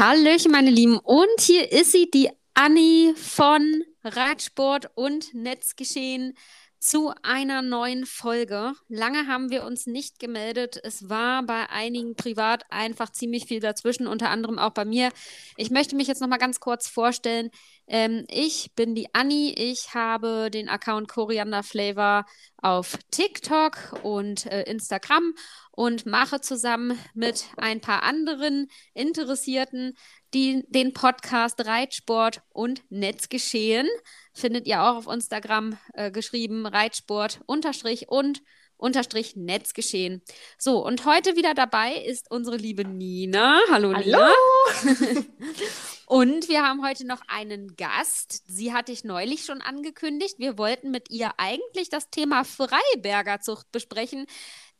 Hallöchen, meine Lieben. Und hier ist sie, die Anni von Radsport und Netzgeschehen zu einer neuen Folge. Lange haben wir uns nicht gemeldet. Es war bei einigen privat einfach ziemlich viel dazwischen, unter anderem auch bei mir. Ich möchte mich jetzt noch mal ganz kurz vorstellen. Ähm, ich bin die Anni. Ich habe den Account Koriander Flavor auf TikTok und äh, Instagram und mache zusammen mit ein paar anderen Interessierten die, den Podcast Reitsport und Netzgeschehen. Findet ihr auch auf Instagram äh, geschrieben, Reitsport unterstrich und unterstrich Netzgeschehen. So, und heute wieder dabei ist unsere liebe Nina. Hallo, Hallo. Nina. und wir haben heute noch einen Gast. Sie hatte ich neulich schon angekündigt. Wir wollten mit ihr eigentlich das Thema Freibergerzucht besprechen,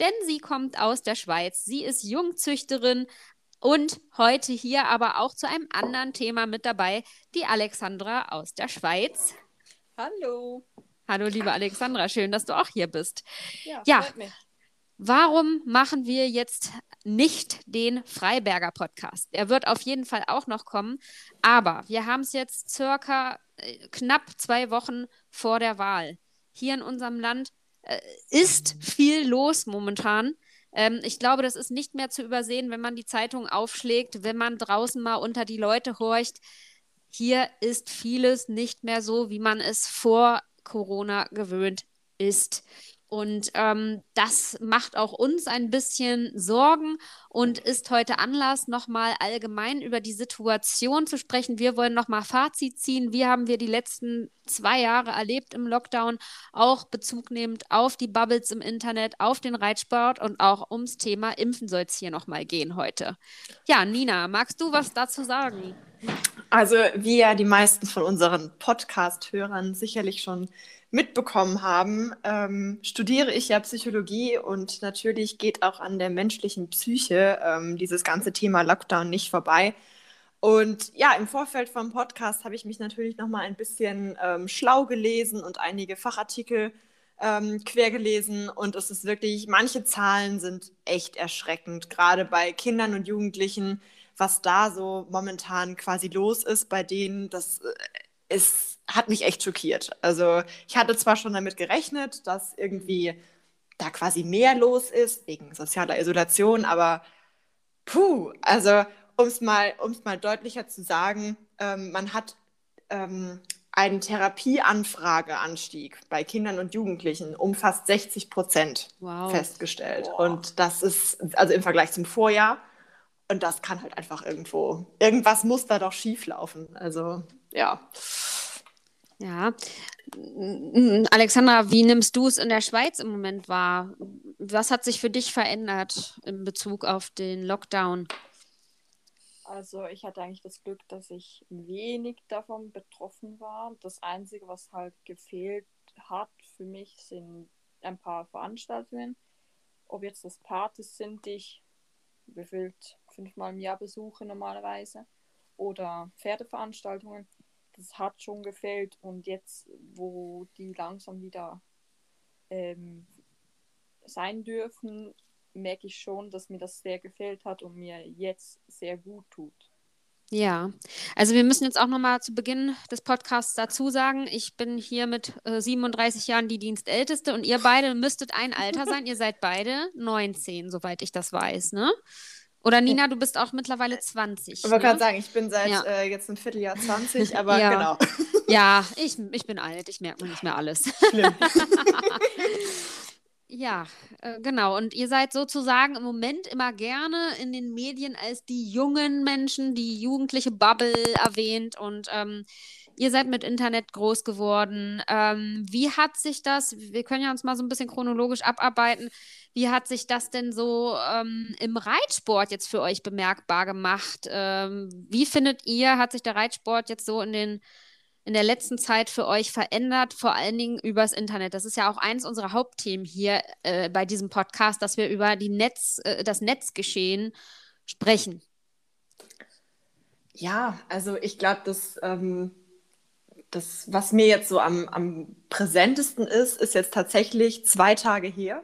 denn sie kommt aus der Schweiz. Sie ist Jungzüchterin, und heute hier aber auch zu einem anderen Thema mit dabei, die Alexandra aus der Schweiz. Hallo. Hallo, liebe Alexandra, schön, dass du auch hier bist. Ja, ja. Mich. Warum machen wir jetzt nicht den Freiberger Podcast? Er wird auf jeden Fall auch noch kommen, aber wir haben es jetzt circa äh, knapp zwei Wochen vor der Wahl. Hier in unserem Land äh, ist viel los momentan. Ähm, ich glaube, das ist nicht mehr zu übersehen, wenn man die Zeitung aufschlägt, wenn man draußen mal unter die Leute horcht. Hier ist vieles nicht mehr so, wie man es vor Corona gewöhnt ist. Und ähm, das macht auch uns ein bisschen Sorgen und ist heute Anlass, nochmal allgemein über die Situation zu sprechen. Wir wollen nochmal Fazit ziehen. Wie haben wir die letzten zwei Jahre erlebt im Lockdown? Auch Bezug nehmend auf die Bubbles im Internet, auf den Reitsport und auch ums Thema Impfen soll es hier nochmal gehen heute. Ja, Nina, magst du was dazu sagen? Also, wie ja die meisten von unseren Podcast-Hörern sicherlich schon mitbekommen haben, ähm, studiere ich ja Psychologie und natürlich geht auch an der menschlichen Psyche ähm, dieses ganze Thema Lockdown nicht vorbei. Und ja, im Vorfeld vom Podcast habe ich mich natürlich noch mal ein bisschen ähm, schlau gelesen und einige Fachartikel ähm, quer gelesen. Und es ist wirklich, manche Zahlen sind echt erschreckend, gerade bei Kindern und Jugendlichen, was da so momentan quasi los ist bei denen. Das äh, ist hat mich echt schockiert. Also ich hatte zwar schon damit gerechnet, dass irgendwie da quasi mehr los ist wegen sozialer Isolation, aber puh, also um es mal, mal deutlicher zu sagen, ähm, man hat ähm, einen Therapieanfrageanstieg bei Kindern und Jugendlichen um fast 60 Prozent wow. festgestellt. Wow. Und das ist also im Vergleich zum Vorjahr. Und das kann halt einfach irgendwo, irgendwas muss da doch schief laufen. Also ja. Ja. Alexandra, wie nimmst du es in der Schweiz im Moment wahr? Was hat sich für dich verändert in Bezug auf den Lockdown? Also ich hatte eigentlich das Glück, dass ich wenig davon betroffen war. Das Einzige, was halt gefehlt hat für mich, sind ein paar Veranstaltungen. Ob jetzt das Partys sind, die ich befüllt fünfmal im Jahr besuche normalerweise, oder Pferdeveranstaltungen das hat schon gefällt. Und jetzt, wo die langsam wieder ähm, sein dürfen, merke ich schon, dass mir das sehr gefällt hat und mir jetzt sehr gut tut. Ja, also wir müssen jetzt auch nochmal zu Beginn des Podcasts dazu sagen, ich bin hier mit äh, 37 Jahren die Dienstälteste und ihr beide müsstet ein Alter sein. ihr seid beide 19, soweit ich das weiß, ne? Oder Nina, du bist auch mittlerweile 20. Ich wollte ne? gerade sagen, ich bin seit ja. äh, jetzt ein Vierteljahr 20, aber ja. genau. Ja, ich, ich bin alt, ich merke mir nicht mehr alles. Schlimm. ja, äh, genau. Und ihr seid sozusagen im Moment immer gerne in den Medien als die jungen Menschen, die jugendliche Bubble erwähnt und ähm, Ihr seid mit Internet groß geworden. Ähm, wie hat sich das, wir können ja uns mal so ein bisschen chronologisch abarbeiten, wie hat sich das denn so ähm, im Reitsport jetzt für euch bemerkbar gemacht? Ähm, wie findet ihr, hat sich der Reitsport jetzt so in den in der letzten Zeit für euch verändert, vor allen Dingen übers Internet? Das ist ja auch eins unserer Hauptthemen hier äh, bei diesem Podcast, dass wir über die Netz, äh, das Netzgeschehen sprechen. Ja, also ich glaube, dass ähm, das, was mir jetzt so am, am präsentesten ist, ist jetzt tatsächlich zwei Tage her.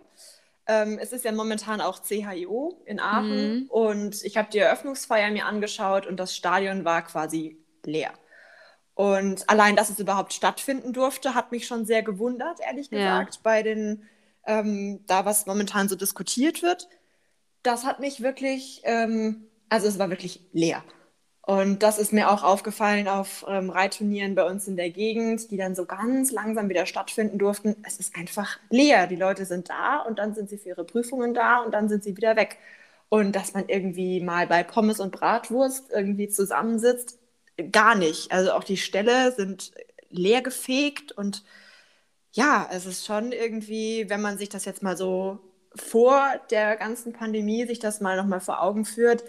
Ähm, es ist ja momentan auch CHIO in Aachen mhm. und ich habe die Eröffnungsfeier mir angeschaut und das Stadion war quasi leer. Und allein, dass es überhaupt stattfinden durfte, hat mich schon sehr gewundert, ehrlich gesagt, ja. bei den, ähm, da was momentan so diskutiert wird. Das hat mich wirklich, ähm, also es war wirklich leer. Und das ist mir auch aufgefallen auf ähm, Reitturnieren bei uns in der Gegend, die dann so ganz langsam wieder stattfinden durften. Es ist einfach leer. Die Leute sind da und dann sind sie für ihre Prüfungen da und dann sind sie wieder weg. Und dass man irgendwie mal bei Pommes und Bratwurst irgendwie zusammensitzt, gar nicht. Also auch die Ställe sind leer gefegt und ja, es ist schon irgendwie, wenn man sich das jetzt mal so vor der ganzen Pandemie sich das mal nochmal vor Augen führt,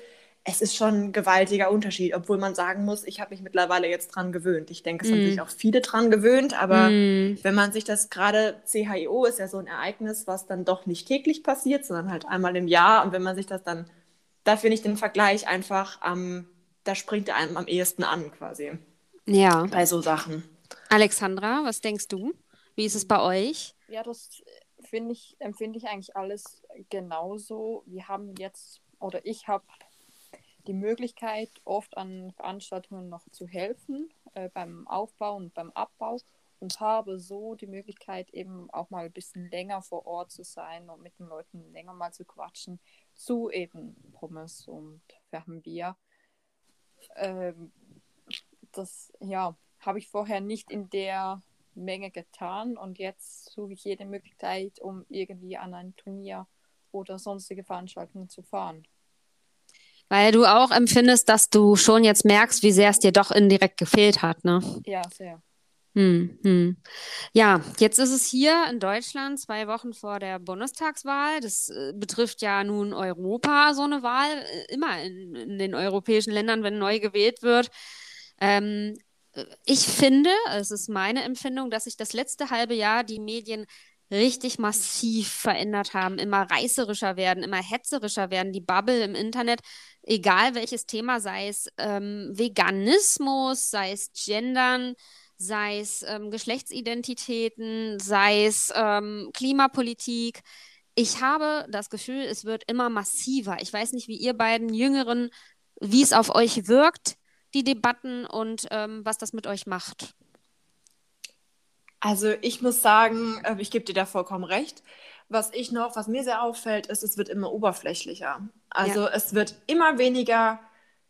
es ist schon ein gewaltiger Unterschied, obwohl man sagen muss, ich habe mich mittlerweile jetzt dran gewöhnt. Ich denke, es mm. haben sich auch viele dran gewöhnt, aber mm. wenn man sich das gerade, CHIO ist ja so ein Ereignis, was dann doch nicht täglich passiert, sondern halt einmal im Jahr. Und wenn man sich das dann, da finde ich den Vergleich einfach am, da springt er einem am ehesten an quasi. Ja. Bei so Sachen. Alexandra, was denkst du? Wie ist es bei euch? Ja, das finde ich, empfinde ich eigentlich alles genauso. Wir haben jetzt, oder ich habe die Möglichkeit, oft an Veranstaltungen noch zu helfen, äh, beim Aufbau und beim Abbau und habe so die Möglichkeit, eben auch mal ein bisschen länger vor Ort zu sein und mit den Leuten länger mal zu quatschen, zu eben Pommes und Bier. Ähm, das, ja, habe ich vorher nicht in der Menge getan und jetzt suche ich jede Möglichkeit, um irgendwie an ein Turnier oder sonstige Veranstaltungen zu fahren. Weil du auch empfindest, dass du schon jetzt merkst, wie sehr es dir doch indirekt gefehlt hat, ne? Ja, sehr. Hm, hm. Ja, jetzt ist es hier in Deutschland zwei Wochen vor der Bundestagswahl. Das äh, betrifft ja nun Europa, so eine Wahl, äh, immer in, in, den europäischen Ländern, wenn neu gewählt wird. Ähm, äh, ich finde, es ist meine Empfindung, dass sich das letzte halbe Jahr die Medien richtig massiv verändert haben, immer reißerischer werden, immer hetzerischer werden. Die Bubble im Internet, egal welches Thema, sei es ähm, Veganismus, sei es Gendern, sei es ähm, Geschlechtsidentitäten, sei es ähm, Klimapolitik. Ich habe das Gefühl, es wird immer massiver. Ich weiß nicht, wie ihr beiden Jüngeren, wie es auf euch wirkt, die Debatten und ähm, was das mit euch macht. Also ich muss sagen, äh, ich gebe dir da vollkommen recht. Was ich noch, was mir sehr auffällt, ist, es wird immer oberflächlicher. Also ja. es wird immer weniger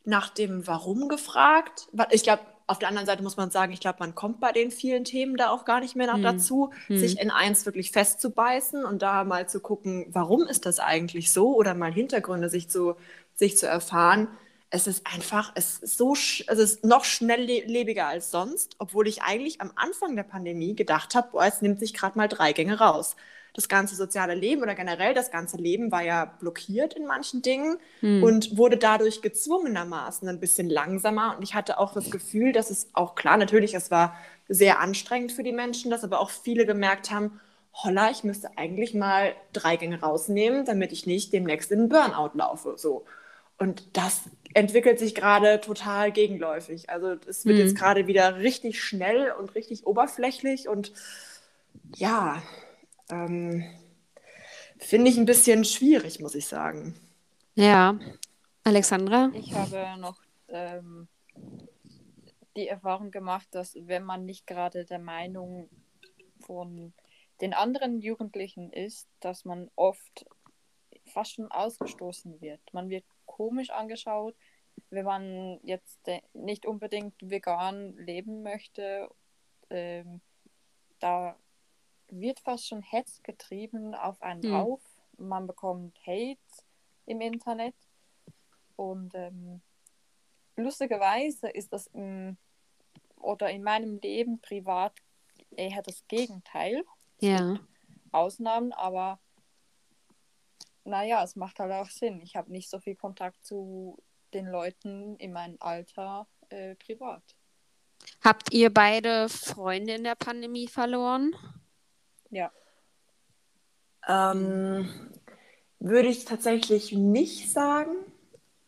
nach dem Warum gefragt. Ich glaube, auf der anderen Seite muss man sagen, ich glaube, man kommt bei den vielen Themen da auch gar nicht mehr hm. dazu, hm. sich in eins wirklich festzubeißen und da mal zu gucken, warum ist das eigentlich so oder mal Hintergründe sich zu, sich zu erfahren es ist einfach, es ist so, es ist noch schnelllebiger als sonst, obwohl ich eigentlich am Anfang der Pandemie gedacht habe, boah, es nimmt sich gerade mal drei Gänge raus. Das ganze soziale Leben oder generell das ganze Leben war ja blockiert in manchen Dingen hm. und wurde dadurch gezwungenermaßen ein bisschen langsamer. Und ich hatte auch das Gefühl, dass es auch klar, natürlich, es war sehr anstrengend für die Menschen, dass aber auch viele gemerkt haben, holla, ich müsste eigentlich mal drei Gänge rausnehmen, damit ich nicht demnächst in einen Burnout laufe. So. Und das entwickelt sich gerade total gegenläufig. Also es wird mhm. jetzt gerade wieder richtig schnell und richtig oberflächlich und ja, ähm, finde ich ein bisschen schwierig, muss ich sagen. Ja, Alexandra? Ich habe noch ähm, die Erfahrung gemacht, dass wenn man nicht gerade der Meinung von den anderen Jugendlichen ist, dass man oft fast schon ausgestoßen wird. Man wird komisch angeschaut, wenn man jetzt nicht unbedingt vegan leben möchte. Ähm, da wird fast schon Hetz getrieben auf einen hm. drauf. Man bekommt Hate im Internet. Und ähm, lustigerweise ist das im, oder in meinem Leben privat eher das Gegenteil. Ja. Ausnahmen, aber naja, es macht halt auch Sinn. Ich habe nicht so viel Kontakt zu den Leuten in meinem Alter äh, privat. Habt ihr beide Freunde in der Pandemie verloren? Ja. Ähm, würde ich tatsächlich nicht sagen.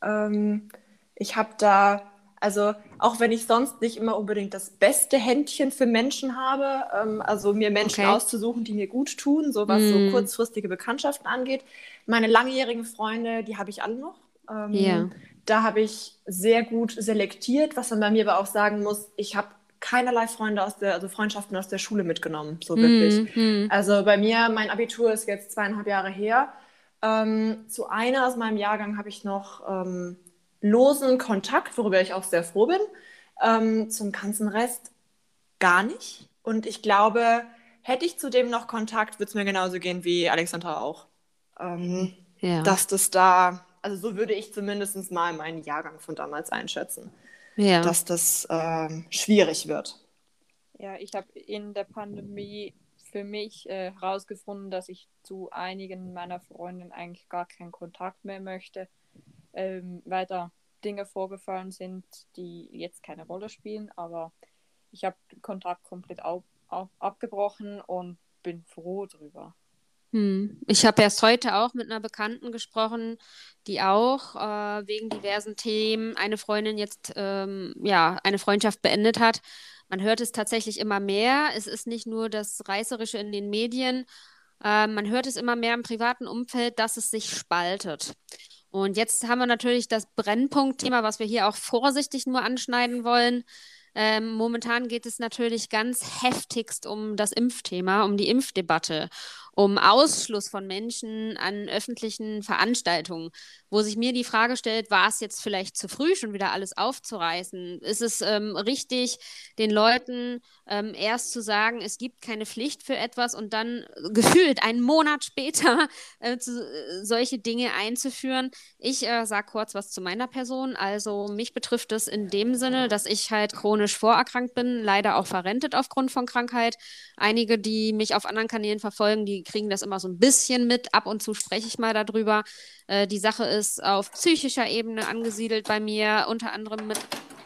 Ähm, ich habe da, also auch wenn ich sonst nicht immer unbedingt das beste Händchen für Menschen habe. Ähm, also mir Menschen Okay. auszusuchen, die mir gut tun, so was Mm. so kurzfristige Bekanntschaften angeht. Meine langjährigen Freunde, die habe ich alle noch. Ähm, Ja. Da habe ich sehr gut selektiert, was man bei mir aber auch sagen muss, ich habe keinerlei Freunde aus der, also Freundschaften aus der Schule mitgenommen, so wirklich. Hm, hm. Also bei mir, mein Abitur ist jetzt zweieinhalb Jahre her. Ähm, zu einer aus meinem Jahrgang habe ich noch ähm, losen Kontakt, worüber ich auch sehr froh bin. Ähm, zum ganzen Rest gar nicht. Und ich glaube, hätte ich zudem noch Kontakt, würde es mir genauso gehen wie Alexandra auch. Ähm, Ja. Dass das da, also so würde ich zumindest mal meinen Jahrgang von damals einschätzen, ja. dass das ähm, schwierig wird. Ja, ich habe in der Pandemie für mich äh, herausgefunden, dass ich zu einigen meiner Freundinnen eigentlich gar keinen Kontakt mehr möchte, ähm, weil da Dinge vorgefallen sind, die jetzt keine Rolle spielen. Aber ich habe den Kontakt komplett au au abgebrochen und bin froh drüber. Hm. Ich habe erst heute auch mit einer Bekannten gesprochen, die auch äh, wegen diversen Themen eine Freundin jetzt ähm, ja eine Freundschaft beendet hat. Man hört es tatsächlich immer mehr. Es ist nicht nur das Reißerische in den Medien. Äh, man hört es immer mehr im privaten Umfeld, dass es sich spaltet. Und jetzt haben wir natürlich das Brennpunktthema, was wir hier auch vorsichtig nur anschneiden wollen. Ähm, momentan geht es natürlich ganz heftigst um das Impfthema, um die Impfdebatte, um Ausschluss von Menschen an öffentlichen Veranstaltungen, wo sich mir die Frage stellt, war es jetzt vielleicht zu früh, schon wieder alles aufzureißen? Ist es ähm, richtig, den Leuten ähm, erst zu sagen, es gibt keine Pflicht für etwas und dann äh, gefühlt einen Monat später äh, zu, äh, solche Dinge einzuführen? Ich äh, sage kurz was zu meiner Person. Also mich betrifft es in dem Sinne, dass ich halt chronisch vorerkrankt bin, leider auch verrentet aufgrund von Krankheit. Einige, die mich auf anderen Kanälen verfolgen, die kriegen das immer so ein bisschen mit. Ab und zu spreche ich mal darüber. Äh, die Sache ist auf psychischer Ebene angesiedelt bei mir, unter anderem mit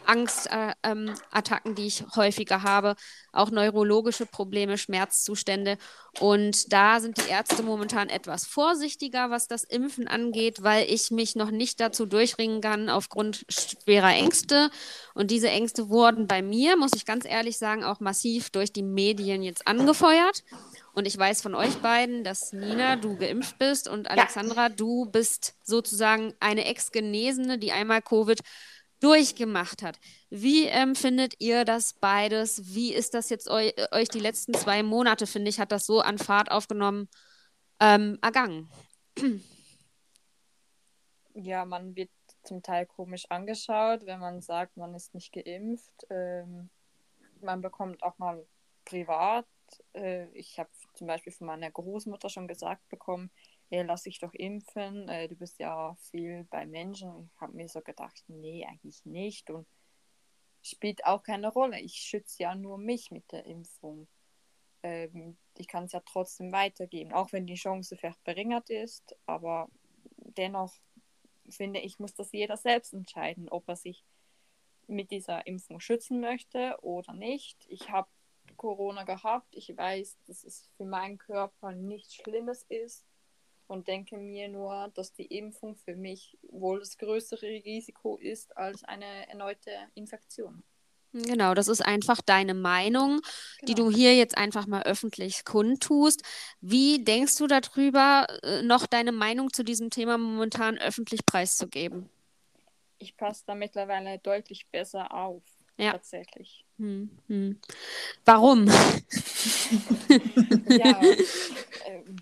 Angstattacken, äh, ähm, die ich häufiger habe, auch neurologische Probleme, Schmerzzustände. Und da sind die Ärzte momentan etwas vorsichtiger, was das Impfen angeht, weil ich mich noch nicht dazu durchringen kann aufgrund schwerer Ängste. Und diese Ängste wurden bei mir, muss ich ganz ehrlich sagen, auch massiv durch die Medien jetzt angefeuert. Und ich weiß von euch beiden, dass Nina, du geimpft bist und Alexandra, du bist sozusagen eine Ex-Genesene, die einmal Covid durchgemacht hat. Wie ähm, findet ihr das beides? Wie ist das jetzt eu euch die letzten zwei Monate, finde ich, hat das so an Fahrt aufgenommen, ähm, ergangen? Ja, man wird zum Teil komisch angeschaut, wenn man sagt, man ist nicht geimpft. Ähm, man bekommt auch mal privat. Äh, ich habe zum Beispiel von meiner Großmutter schon gesagt bekommen, hey, lass dich doch impfen, äh, du bist ja viel bei Menschen. Ich habe mir so gedacht, nee, eigentlich nicht. Und spielt auch keine Rolle. Ich schütze ja nur mich mit der Impfung. Ähm, ich kann es ja trotzdem weitergeben, auch wenn die Chance vielleicht verringert ist. Aber dennoch finde ich, muss das jeder selbst entscheiden, ob er sich mit dieser Impfung schützen möchte oder nicht. Ich habe Corona gehabt. Ich weiß, dass es für meinen Körper nichts Schlimmes ist und denke mir nur, dass die Impfung für mich wohl das größere Risiko ist als eine erneute Infektion. Genau, das ist einfach deine Meinung, die Genau. du hier jetzt einfach mal öffentlich kundtust. Wie denkst du darüber, äh, noch deine Meinung zu diesem Thema momentan öffentlich preiszugeben? Ich passe da mittlerweile deutlich besser auf, Ja. tatsächlich. Hm, hm. Warum? Ja, ähm,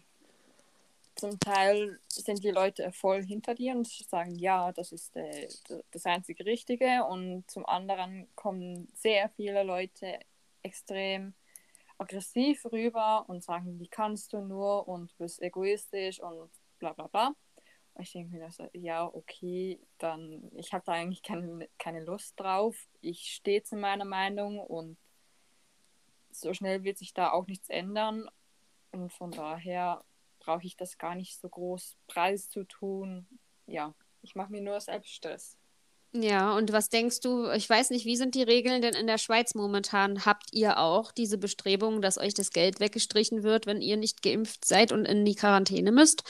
zum Teil sind die Leute voll hinter dir und sagen, ja, das ist äh, das einzige Richtige. Und zum anderen kommen sehr viele Leute extrem aggressiv rüber und sagen, wie kannst du nur und du bist egoistisch und bla bla bla. Ich denke mir, so, ja, okay, dann, ich habe da eigentlich keine, keine Lust drauf. Ich stehe zu meiner Meinung und so schnell wird sich da auch nichts ändern. Und von daher brauche ich das gar nicht so groß preiszutun. Ja, ich mache mir nur selbst Stress. Ja, und was denkst du, ich weiß nicht, wie sind die Regeln denn in der Schweiz momentan? Habt ihr auch diese Bestrebung, dass euch das Geld weggestrichen wird, wenn ihr nicht geimpft seid und in die Quarantäne müsst?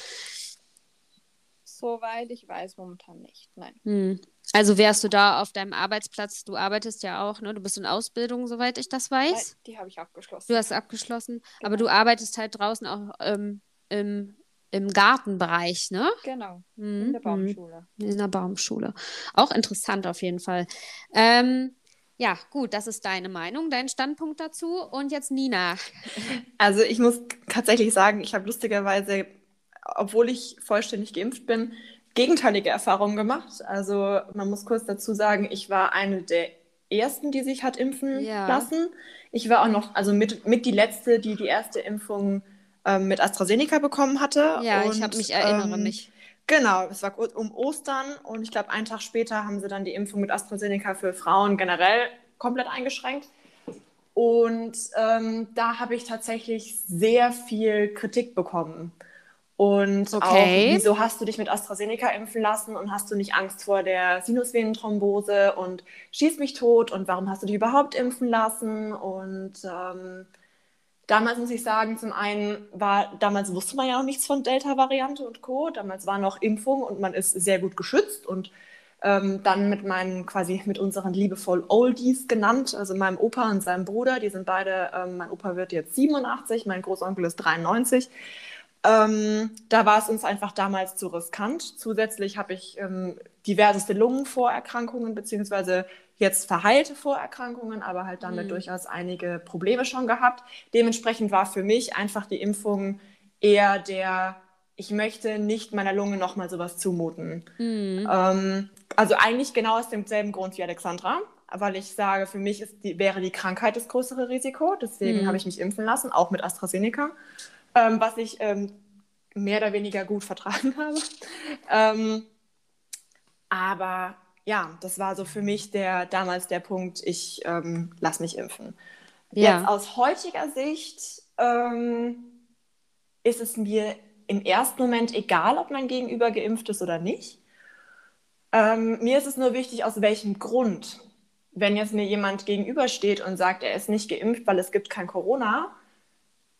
Soweit ich weiß, momentan nicht. Nein. Hm. Also wärst du da auf deinem Arbeitsplatz, du arbeitest ja auch, ne? Du bist in Ausbildung, soweit ich das weiß. Die habe ich abgeschlossen. Du hast abgeschlossen, Genau. aber du arbeitest halt draußen auch ähm, im, im Gartenbereich, ne? Genau, Mhm, in der mhm. Baumschule. In der Baumschule. Auch interessant auf jeden Fall. Ähm, ja, gut, das ist deine Meinung, dein Standpunkt dazu. Und jetzt Nina. Also ich muss tatsächlich sagen, ich habe lustigerweise, obwohl ich vollständig geimpft bin, gegenteilige Erfahrungen gemacht. Also man muss kurz dazu sagen, ich war eine der ersten, die sich hat impfen Ja. lassen. Ich war auch noch, also mit, mit die letzte, die die erste Impfung ähm, mit AstraZeneca bekommen hatte. Ja, ich Und, habe mich erinnere ähm, mich. Genau, es war um Ostern und ich glaube, einen Tag später haben sie dann die Impfung mit AstraZeneca für Frauen generell komplett eingeschränkt. Und ähm, da habe ich tatsächlich sehr viel Kritik bekommen. Und Okay. auch, wieso hast du dich mit AstraZeneca impfen lassen und hast du nicht Angst vor der Sinusvenenthrombose und schieß mich tot und warum hast du dich überhaupt impfen lassen? Und ähm, damals muss ich sagen, zum einen war, damals wusste man ja noch nichts von Delta-Variante und Co. Damals war noch Impfung und man ist sehr gut geschützt und ähm, dann mit meinen, quasi mit unseren liebevoll Oldies genannt, also meinem Opa und seinem Bruder, die sind beide, ähm, mein Opa wird jetzt 87, mein Großonkel ist 93. Ähm, da war es uns einfach damals zu riskant. Zusätzlich habe ich ähm, diverseste Lungenvorerkrankungen, beziehungsweise jetzt verheilte Vorerkrankungen, aber halt damit Mhm. durchaus einige Probleme schon gehabt. Dementsprechend war für mich einfach die Impfung eher der, ich möchte nicht meiner Lunge nochmal sowas zumuten. Mhm. Ähm, also eigentlich genau aus demselben Grund wie Alexandra, weil ich sage, für mich die, wäre die Krankheit das größere Risiko. Deswegen Mhm. habe ich mich impfen lassen, auch mit AstraZeneca, ähm, was ich ähm, mehr oder weniger gut vertragen habe. Ähm, aber ja, das war so für mich der damals der Punkt, ich ähm, lass mich impfen. Ja. Jetzt aus heutiger Sicht ähm, ist es mir im ersten Moment egal, ob mein Gegenüber geimpft ist oder nicht. Ähm, mir ist es nur wichtig, aus welchem Grund. Wenn jetzt mir jemand gegenübersteht und sagt, er ist nicht geimpft, weil es gibt kein Corona,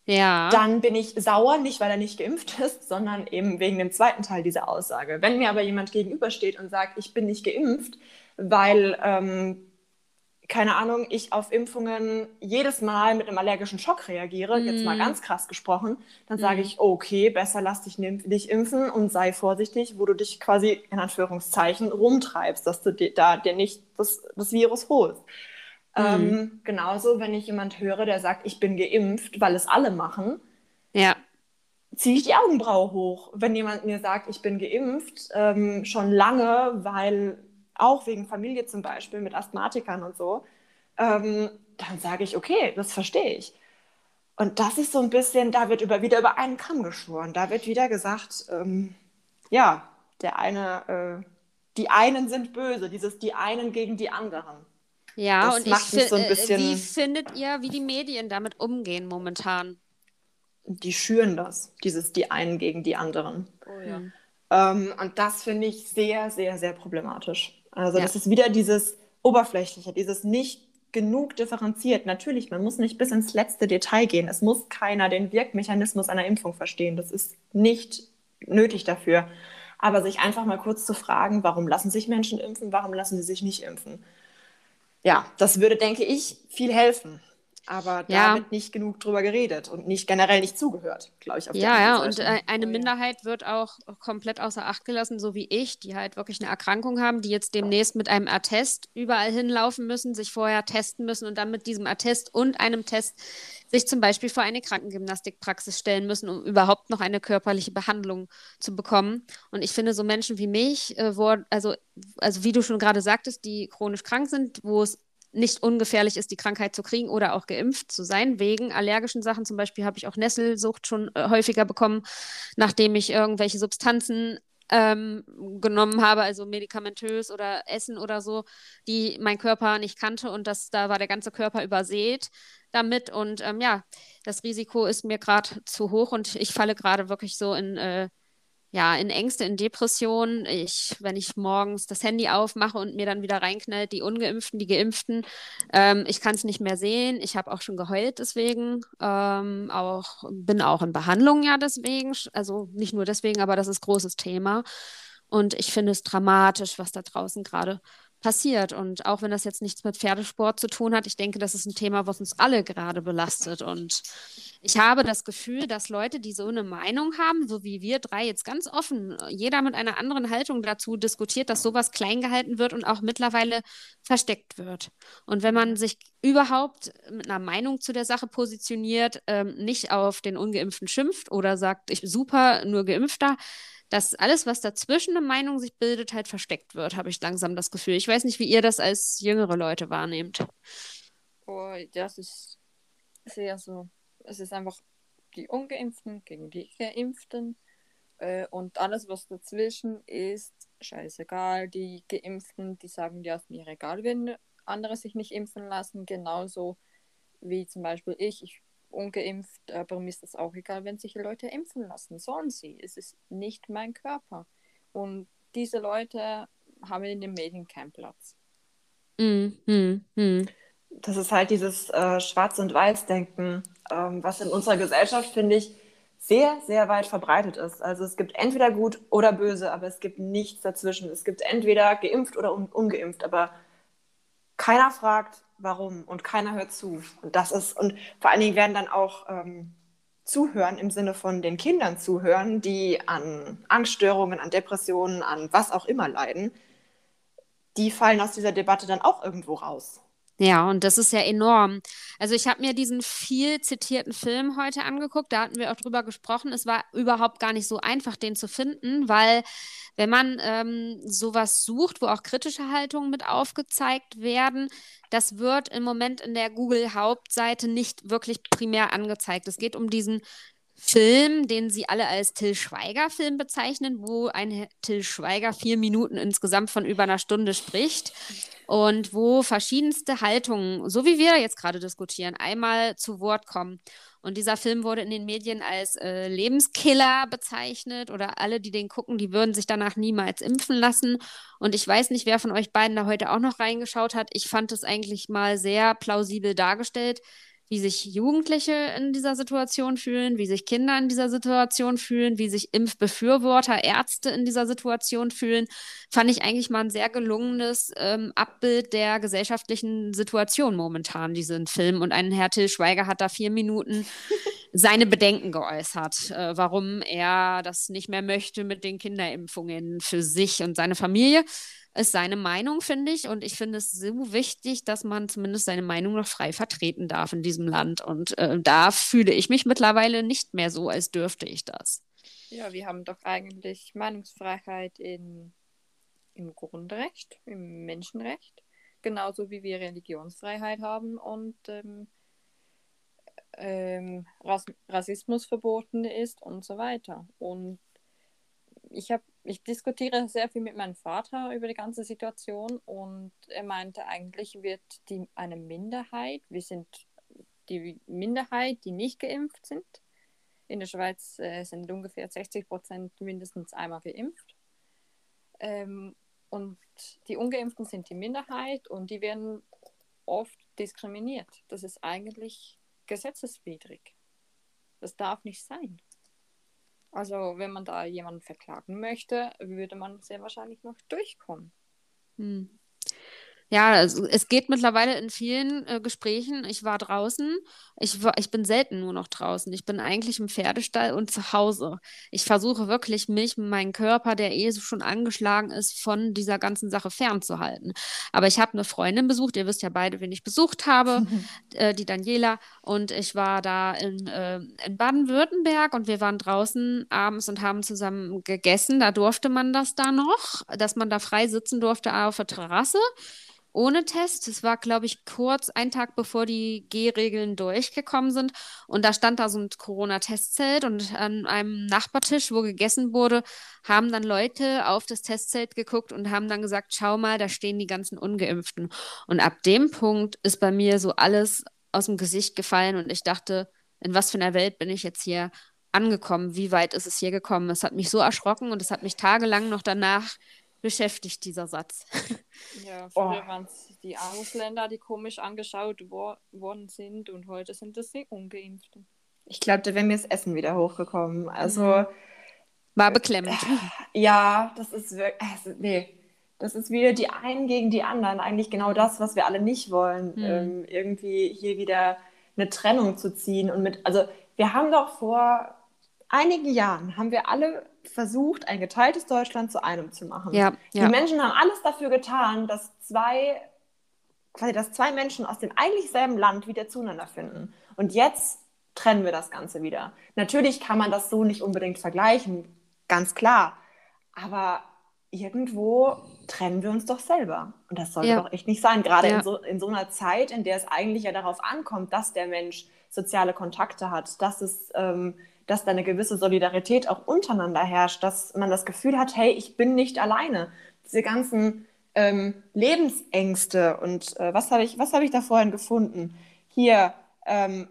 Ja. dann bin ich sauer, nicht weil er nicht geimpft ist, sondern eben wegen dem zweiten Teil dieser Aussage. Wenn mir aber jemand gegenübersteht und sagt, ich bin nicht geimpft, weil, ähm, keine Ahnung, ich auf Impfungen jedes Mal mit einem allergischen Schock reagiere, jetzt mal Mhm. ganz krass gesprochen, dann sage Mhm. ich, okay, besser lass dich, dich impfen und sei vorsichtig, wo du dich quasi in Anführungszeichen rumtreibst, dass du dir, da dir nicht das, das Virus holst. Mhm. Ähm, genauso, wenn ich jemand höre, der sagt, ich bin geimpft, weil es alle machen, ja. ziehe ich die Augenbraue hoch. Wenn jemand mir sagt, ich bin geimpft, ähm, schon lange, weil auch wegen Familie zum Beispiel mit Asthmatikern und so, ähm, dann sage ich, okay, das verstehe ich. Und das ist so ein bisschen, da wird über, wieder über einen Kamm geschworen. Da wird wieder gesagt, ähm, ja, der eine, äh, die einen sind böse, dieses die einen gegen die anderen. Ja, Das und ich macht mich fi- so ein äh, bisschen- wie findet ihr, wie die Medien damit umgehen momentan? Die schüren das, dieses die einen gegen die anderen. Oh ja. Hm. Ähm, und das finde ich sehr, sehr, sehr problematisch. Also Ja. das ist wieder dieses Oberflächliche, dieses nicht genug differenziert. Natürlich, man muss nicht bis ins letzte Detail gehen. Es muss keiner den Wirkmechanismus einer Impfung verstehen. Das ist nicht nötig dafür. Aber sich einfach mal kurz zu fragen, warum lassen sich Menschen impfen, warum lassen sie sich nicht impfen? Ja, das würde, denke ich, viel helfen. Aber da Ja. wird nicht genug drüber geredet und nicht generell nicht zugehört, glaube ich. Ja, ja, und äh, eine Oh. Minderheit wird auch komplett außer Acht gelassen, so wie ich, die halt wirklich eine Erkrankung haben, die jetzt demnächst mit einem Attest überall hinlaufen müssen, sich vorher testen müssen und dann mit diesem Attest und einem Test sich zum Beispiel vor eine Krankengymnastikpraxis stellen müssen, um überhaupt noch eine körperliche Behandlung zu bekommen. Und ich finde, so Menschen wie mich, äh, wo, also, also wie du schon gerade sagtest, die chronisch krank sind, wo es nicht ungefährlich ist, die Krankheit zu kriegen oder auch geimpft zu sein. Wegen allergischen Sachen zum Beispiel habe ich auch Nesselsucht schon äh, häufiger bekommen, nachdem ich irgendwelche Substanzen ähm, genommen habe, also medikamentös oder Essen oder so, die mein Körper nicht kannte und das, da war der ganze Körper übersät damit und ähm, ja, das Risiko ist mir gerade zu hoch und ich falle gerade wirklich so in äh, ja, in Ängste, in Depressionen. Ich, wenn ich morgens das Handy aufmache und mir dann wieder reinknallt, die Ungeimpften, die Geimpften, ähm, ich kann es nicht mehr sehen. Ich habe auch schon geheult deswegen. Ähm, auch, bin auch in Behandlung ja deswegen. Also nicht nur deswegen, aber das ist großes Thema. Und ich finde es dramatisch, was da draußen gerade passiert. Und auch wenn das jetzt nichts mit Pferdesport zu tun hat, ich denke, das ist ein Thema, was uns alle gerade belastet. Und ich habe das Gefühl, dass Leute, die so eine Meinung haben, so wie wir drei jetzt ganz offen, jeder mit einer anderen Haltung dazu diskutiert, dass sowas klein gehalten wird und auch mittlerweile versteckt wird. Und wenn man sich überhaupt mit einer Meinung zu der Sache positioniert, ähm, nicht auf den Ungeimpften schimpft oder sagt, ich super, nur Geimpfter, dass alles, was dazwischen eine Meinung sich bildet, halt versteckt wird, habe ich langsam das Gefühl. Ich weiß nicht, wie ihr das als jüngere Leute wahrnehmt. Oh, das ist sehr so. Es ist einfach die Ungeimpften gegen die Geimpften. Äh, und alles, was dazwischen ist, scheißegal. Die Geimpften, die sagen, ja, ist mir egal, wenn andere sich nicht impfen lassen. Genauso wie zum Beispiel ich. Ich ungeimpft, aber mir ist das auch egal, wenn sich Leute impfen lassen. Sollen sie. Es ist nicht mein Körper. Und diese Leute haben in den Medien keinen Platz. Mm, mm, mm. Das ist halt dieses äh, Schwarz- und Weiß-Denken, ähm, was in unserer Gesellschaft, finde ich, sehr, sehr weit verbreitet ist. Also es gibt entweder gut oder böse, aber es gibt nichts dazwischen. Es gibt entweder geimpft oder un ungeimpft, aber keiner fragt, warum und keiner hört zu. Und das ist, und vor allen Dingen werden dann auch ähm, zuhören im Sinne von den Kindern zuhören, die an Angststörungen, an Depressionen, an was auch immer leiden, die fallen aus dieser Debatte dann auch irgendwo raus. Ja, und das ist ja enorm. Also ich habe mir diesen viel zitierten Film heute angeguckt, da hatten wir auch drüber gesprochen. Es war überhaupt gar nicht so einfach, den zu finden, weil wenn man ähm, sowas sucht, wo auch kritische Haltungen mit aufgezeigt werden, das wird im Moment in der Google-Hauptseite nicht wirklich primär angezeigt. Es geht um diesen Film, den sie alle als Till Schweiger-Film bezeichnen, wo ein Till Schweiger vier Minuten insgesamt von über einer Stunde spricht und wo verschiedenste Haltungen, so wie wir jetzt gerade diskutieren, einmal zu Wort kommen. Und dieser Film wurde in den Medien als äh, Lebenskiller bezeichnet oder alle, die den gucken, die würden sich danach niemals impfen lassen. Und ich weiß nicht, wer von euch beiden da heute auch noch reingeschaut hat. Ich fand es eigentlich mal sehr plausibel dargestellt, wie sich Jugendliche in dieser Situation fühlen, wie sich Kinder in dieser Situation fühlen, wie sich Impfbefürworter, Ärzte in dieser Situation fühlen, fand ich eigentlich mal ein sehr gelungenes ähm, Abbild der gesellschaftlichen Situation momentan, diesen Film. Und ein Herr Till Schweiger hat da vier Minuten seine Bedenken geäußert, äh, warum er das nicht mehr möchte mit den Kinderimpfungen für sich und seine Familie ist seine Meinung, finde ich. Und ich finde es so wichtig, dass man zumindest seine Meinung noch frei vertreten darf in diesem Land. Und äh, da fühle ich mich mittlerweile nicht mehr so, als dürfte ich das. Ja, wir haben doch eigentlich Meinungsfreiheit in, im Grundrecht, im Menschenrecht, genauso wie wir Religionsfreiheit haben und ähm, ähm, Rass Rassismus verboten ist und so weiter. Und ich habe ich diskutiere sehr viel mit meinem Vater über die ganze Situation und er meinte, eigentlich wird die eine Minderheit, wir sind die Minderheit, die nicht geimpft sind. In der Schweiz äh, sind ungefähr 60 Prozent mindestens einmal geimpft. Ähm, und die Ungeimpften sind die Minderheit und die werden oft diskriminiert. Das ist eigentlich gesetzeswidrig. Das darf nicht sein. Also wenn man da jemanden verklagen möchte, würde man sehr wahrscheinlich noch durchkommen. Hm. Ja, also es geht mittlerweile in vielen äh, Gesprächen. Ich war draußen. Ich, war, ich bin selten nur noch draußen. Ich bin eigentlich im Pferdestall und zu Hause. Ich versuche wirklich, mich, meinen Körper, der eh schon angeschlagen ist, von dieser ganzen Sache fernzuhalten. Aber ich habe eine Freundin besucht. Ihr wisst ja beide, wen ich besucht habe, äh, die Daniela. Und ich war da in, äh, in Baden-Württemberg und wir waren draußen abends und haben zusammen gegessen. Da durfte man das da noch, dass man da frei sitzen durfte auf der Terrasse ohne Test. Es war, glaube ich, kurz ein Tag bevor die G-Regeln durchgekommen sind. Und da stand da so ein Corona-Testzelt und an einem Nachbartisch, wo gegessen wurde, haben dann Leute auf das Testzelt geguckt und haben dann gesagt, schau mal, da stehen die ganzen Ungeimpften. Und ab dem Punkt ist bei mir so alles aus dem Gesicht gefallen und ich dachte, in was für einer Welt bin ich jetzt hier angekommen? Wie weit ist es hier gekommen? Es hat mich so erschrocken und es hat mich tagelang noch danach beschäftigt, dieser Satz. Ja, früher oh. waren es die Ausländer, die komisch angeschaut wo worden sind und heute sind es die Ungeimpften. Ich glaube, da wäre mir das Essen wieder hochgekommen. Also mhm. War beklemmend. Ja, das ist wirklich, nee, das ist wieder die einen gegen die anderen. Eigentlich genau das, was wir alle nicht wollen. Hm. Ähm, irgendwie hier wieder eine Trennung zu ziehen. Und mit, also wir haben doch vor einigen Jahren, haben wir alle versucht, ein geteiltes Deutschland zu einem zu machen. Ja, Die ja. Menschen haben alles dafür getan, dass zwei, quasi, dass zwei Menschen aus dem eigentlich selben Land wieder zueinander finden. Und jetzt trennen wir das Ganze wieder. Natürlich kann man das so nicht unbedingt vergleichen, ganz klar. Aber irgendwo trennen wir uns doch selber. Und das sollte Ja. doch echt nicht sein. Gerade in, so, in so einer Zeit, in der es eigentlich ja darauf ankommt, dass der Mensch soziale Kontakte hat, dass es, ähm, dass da eine gewisse Solidarität auch untereinander herrscht, dass man das Gefühl hat, hey, ich bin nicht alleine. Diese ganzen ähm, Lebensängste und äh, was habe ich, was habe ich da vorhin gefunden? Hier ähm,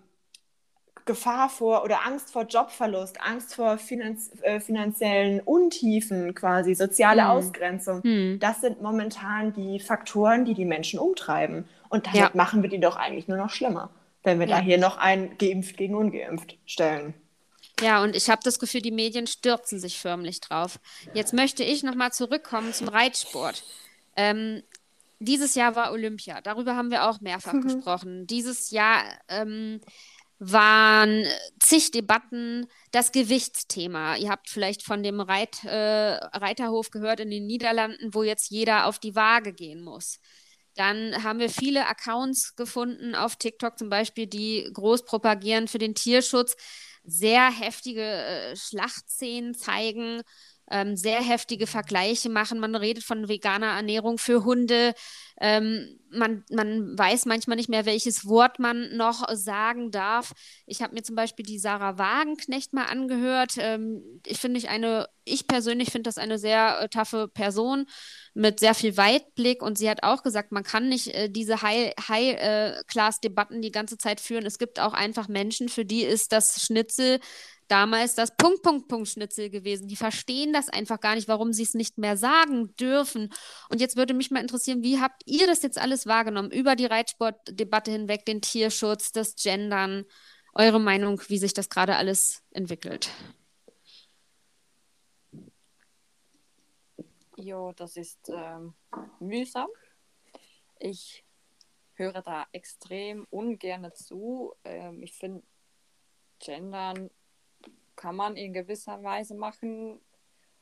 Gefahr vor oder Angst vor Jobverlust, Angst vor finanz äh, finanziellen Untiefen quasi, soziale Hm. Ausgrenzung. Hm. Das sind momentan die Faktoren, die die Menschen umtreiben. Und damit Ja. machen wir die doch eigentlich nur noch schlimmer, wenn wir Ja. da hier noch ein geimpft gegen ungeimpft stellen. Ja, und ich habe das Gefühl, die Medien stürzen sich förmlich drauf. Jetzt möchte ich nochmal zurückkommen zum Reitsport. Ähm, dieses Jahr war Olympia. Darüber haben wir auch mehrfach gesprochen. Dieses Jahr ähm, waren zig Debatten das Gewichtsthema. Ihr habt vielleicht von dem Reit, äh, Reiterhof gehört in den Niederlanden, wo jetzt jeder auf die Waage gehen muss. Dann haben wir viele Accounts gefunden auf TikTok zum Beispiel, die groß propagieren für den Tierschutz, sehr heftige äh, Schlachtszenen zeigen, ähm, sehr heftige Vergleiche machen. Man redet von veganer Ernährung für Hunde. Ähm, man, man weiß manchmal nicht mehr, welches Wort man noch sagen darf. Ich habe mir zum Beispiel die Sarah Wagenknecht mal angehört. Ähm, ich finde ich eine, ich persönlich finde das eine sehr äh, taffe Person mit sehr viel Weitblick und sie hat auch gesagt, man kann nicht äh, diese High-Class-Debatten die ganze Zeit führen. Es gibt auch einfach Menschen, für die ist das Schnitzel damals das Punkt, Punkt, Punkt Schnitzel gewesen. Die verstehen das einfach gar nicht, warum sie es nicht mehr sagen dürfen. Und jetzt würde mich mal interessieren, wie habt ihr das jetzt alles wahrgenommen über die Reitsportdebatte hinweg, den Tierschutz, das Gendern? Eure Meinung, wie sich das gerade alles entwickelt? Jo, das ist ähm, mühsam. Ich höre da extrem ungern zu. Ähm, ich finde, Gendern kann man in gewisser Weise machen.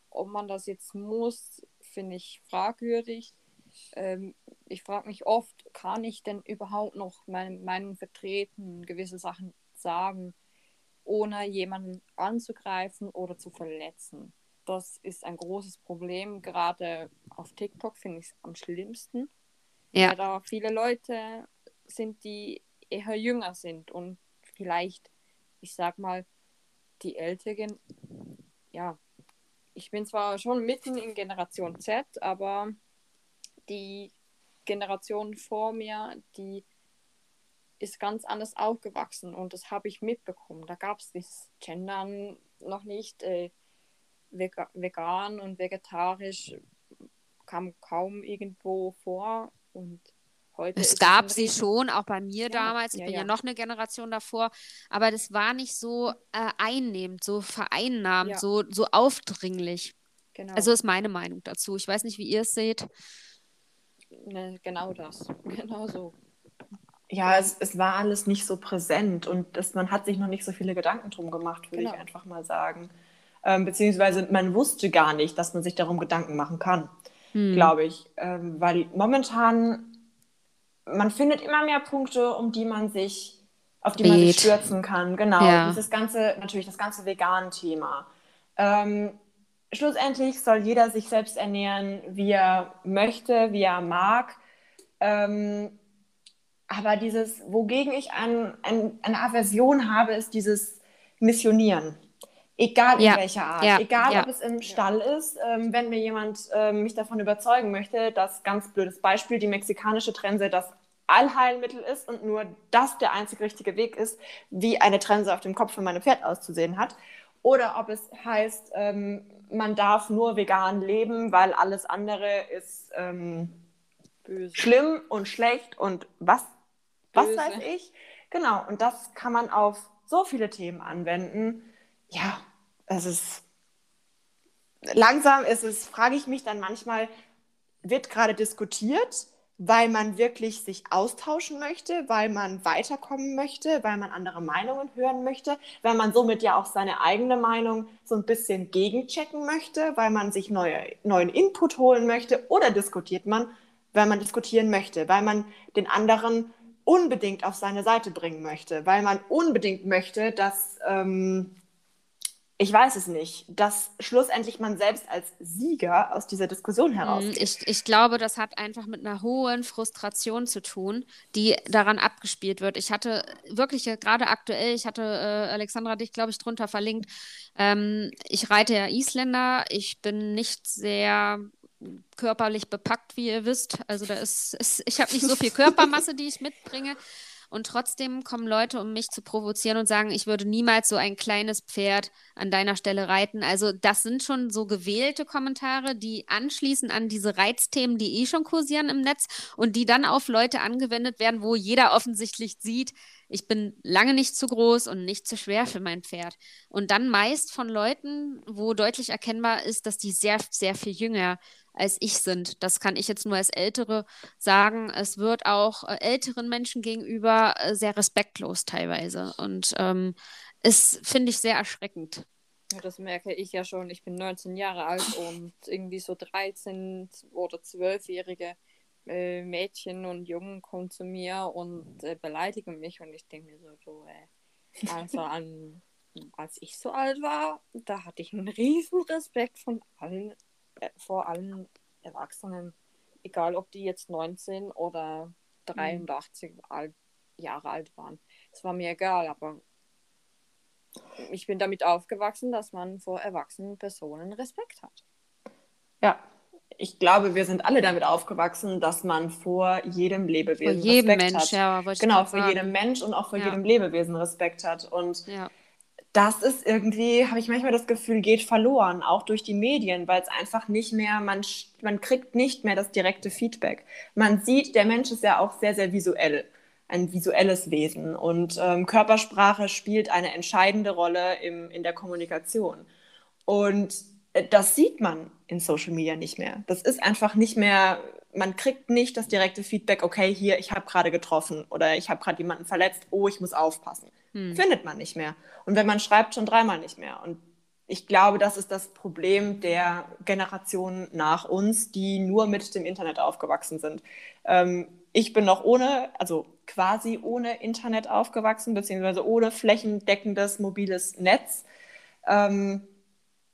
Ob man das jetzt muss, finde ich fragwürdig. Ähm, ich frage mich oft, kann ich denn überhaupt noch meine Meinung vertreten, gewisse Sachen sagen, ohne jemanden anzugreifen oder zu verletzen? Das ist ein großes Problem. Gerade auf TikTok finde ich es am schlimmsten. Ja. Weil da viele Leute sind, die eher jünger sind und vielleicht, ich sag mal, die Älteren, ja, ich bin zwar schon mitten in Generation Z, aber die Generation vor mir, die ist ganz anders aufgewachsen und das habe ich mitbekommen. Da gab es dieses Gendern noch nicht. Äh, vega vegan und vegetarisch kam kaum irgendwo vor und heute Es ist gab sie schon, auch bei mir Ja, damals. Ich ja, bin ja ja. noch eine Generation davor, aber das war nicht so äh, einnehmend, so vereinnahmend, Ja. so, so aufdringlich. Genau, Also ist meine Meinung dazu. Ich weiß nicht, wie ihr es seht. ne, genau das. Genau so. Ja, es, es war alles nicht so präsent und das, man hat sich noch nicht so viele Gedanken drum gemacht, würde Genau. ich einfach mal sagen. Ähm, beziehungsweise man wusste gar nicht, dass man sich darum Gedanken machen kann, Hm. glaube ich. Ähm, weil momentan, man findet immer mehr Punkte, um die man sich, auf die man sich stürzen kann. Genau, Ja. dieses ganze, natürlich das ganze vegan-Thema. Ähm, schlussendlich soll jeder sich selbst ernähren, wie er möchte, wie er mag. Ähm, aber dieses, wogegen ich ein, ein, eine Aversion habe, ist dieses Missionieren. Egal in Ja, welcher Art. ja, Egal, ja. ob es im Stall ist. Ähm, wenn mir jemand ähm, mich davon überzeugen möchte, dass, ganz blödes Beispiel, die mexikanische Trense das Allheilmittel ist und nur das der einzig richtige Weg ist, wie eine Trense auf dem Kopf von meinem Pferd auszusehen hat. Oder ob es heißt, ähm, man darf nur vegan leben, weil alles andere ist ähm, Böse. schlimm und schlecht und was, was Böse. weiß ich. Genau, und das kann man auf so viele Themen anwenden. Ja, es ist, langsam ist es, frage ich mich dann manchmal, wird gerade diskutiert, weil man wirklich sich austauschen möchte, weil man weiterkommen möchte, weil man andere Meinungen hören möchte, weil man somit ja auch seine eigene Meinung so ein bisschen gegenchecken möchte, weil man sich neue, neuen Input holen möchte oder diskutiert man, weil man diskutieren möchte, weil man den anderen unbedingt auf seine Seite bringen möchte, weil man unbedingt möchte, dass ähm, ich weiß es nicht, dass schlussendlich man selbst als Sieger aus dieser Diskussion herausgeht. Mm, ich, ich glaube, das hat einfach mit einer hohen Frustration zu tun, die daran abgespielt wird. Ich hatte wirklich gerade aktuell, ich hatte äh, Alexandra dich, glaube ich, drunter verlinkt. Ähm, ich reite ja Isländer. Ich bin nicht sehr körperlich bepackt, wie ihr wisst. Also da ist, ist ich habe nicht so viel Körpermasse, die ich mitbringe. Und trotzdem kommen Leute, um mich zu provozieren und sagen, ich würde niemals so ein kleines Pferd an deiner Stelle reiten. Also das sind schon so gewählte Kommentare, die anschließen an diese Reizthemen, die eh schon kursieren im Netz und die dann auf Leute angewendet werden, wo jeder offensichtlich sieht, ich bin lange nicht zu groß und nicht zu schwer für mein Pferd. Und dann meist von Leuten, wo deutlich erkennbar ist, dass die sehr, sehr viel jünger als ich sind. Das kann ich jetzt nur als Ältere sagen. Es wird auch äh, älteren Menschen gegenüber äh, sehr respektlos teilweise. Und ähm, ist, finde ich, sehr erschreckend. Ja, das merke ich ja schon. Ich bin 19 Jahre alt und irgendwie so 13 oder 12-jährige äh, Mädchen und Jungen kommen zu mir und äh, beleidigen mich und ich denke mir so, so äh, also an, als ich so alt war, da hatte ich einen riesen Respekt von allen vor allem Erwachsenen, egal ob die jetzt 19 oder 83 mhm. alt, Jahre alt waren. Es war mir egal, aber ich bin damit aufgewachsen, dass man vor erwachsenen Personen Respekt hat. Ja, ich glaube, wir sind alle damit aufgewachsen, dass man vor jedem Lebewesen vor jedem Respekt Mensch, hat. Ja, genau, vor sagen. jedem Mensch und auch vor ja. jedem Lebewesen Respekt hat. Und ja das ist irgendwie, habe ich manchmal das Gefühl, geht verloren, auch durch die Medien, weil es einfach nicht mehr, man, man kriegt nicht mehr das direkte Feedback. Man sieht, der Mensch ist ja auch sehr, sehr visuell, ein visuelles Wesen und ähm, Körpersprache spielt eine entscheidende Rolle im, in der Kommunikation. Und äh, das sieht man in Social Media nicht mehr. Das ist einfach nicht mehr, man kriegt nicht das direkte Feedback, okay, hier, ich habe gerade getroffen oder ich habe gerade jemanden verletzt, oh, ich muss aufpassen. Hm. Findet man nicht mehr. Und wenn man schreibt, schon dreimal nicht mehr. Und ich glaube, das ist das Problem der Generationen nach uns, die nur mit dem Internet aufgewachsen sind. Ähm, ich bin noch ohne, also quasi ohne Internet aufgewachsen, beziehungsweise ohne flächendeckendes mobiles Netz, ähm,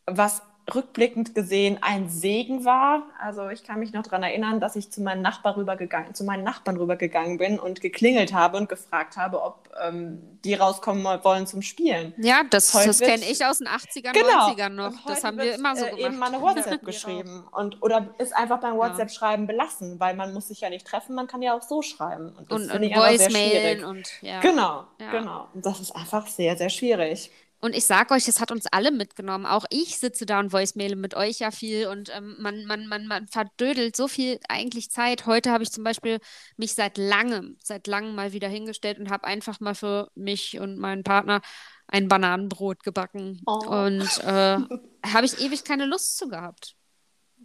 was rückblickend gesehen ein Segen war. Also ich kann mich noch daran erinnern, dass ich zu meinen Nachbarn rübergegangen, zu meinen Nachbarn rübergegangen bin und geklingelt habe und gefragt habe, ob ähm, die rauskommen wollen zum Spielen. Ja, das, das kenne ich aus den 80ern, genau. 90ern noch. Das haben wir immer so äh, gemacht. eben mal eine WhatsApp geschrieben und oder ist einfach beim WhatsApp-Schreiben belassen, weil man muss sich ja nicht treffen, man kann ja auch so schreiben. Und, das und, und Voicemail und ja. Genau, ja. genau. Und das ist einfach sehr, sehr schwierig. Und ich sage euch, es hat uns alle mitgenommen. Auch ich sitze da und voicemaile mit euch ja viel und ähm, man, man, man, man verdödelt so viel eigentlich Zeit. Heute habe ich zum Beispiel mich seit langem, seit langem mal wieder hingestellt und habe einfach mal für mich und meinen Partner ein Bananenbrot gebacken. Oh. Und äh, habe ich ewig keine Lust zu gehabt.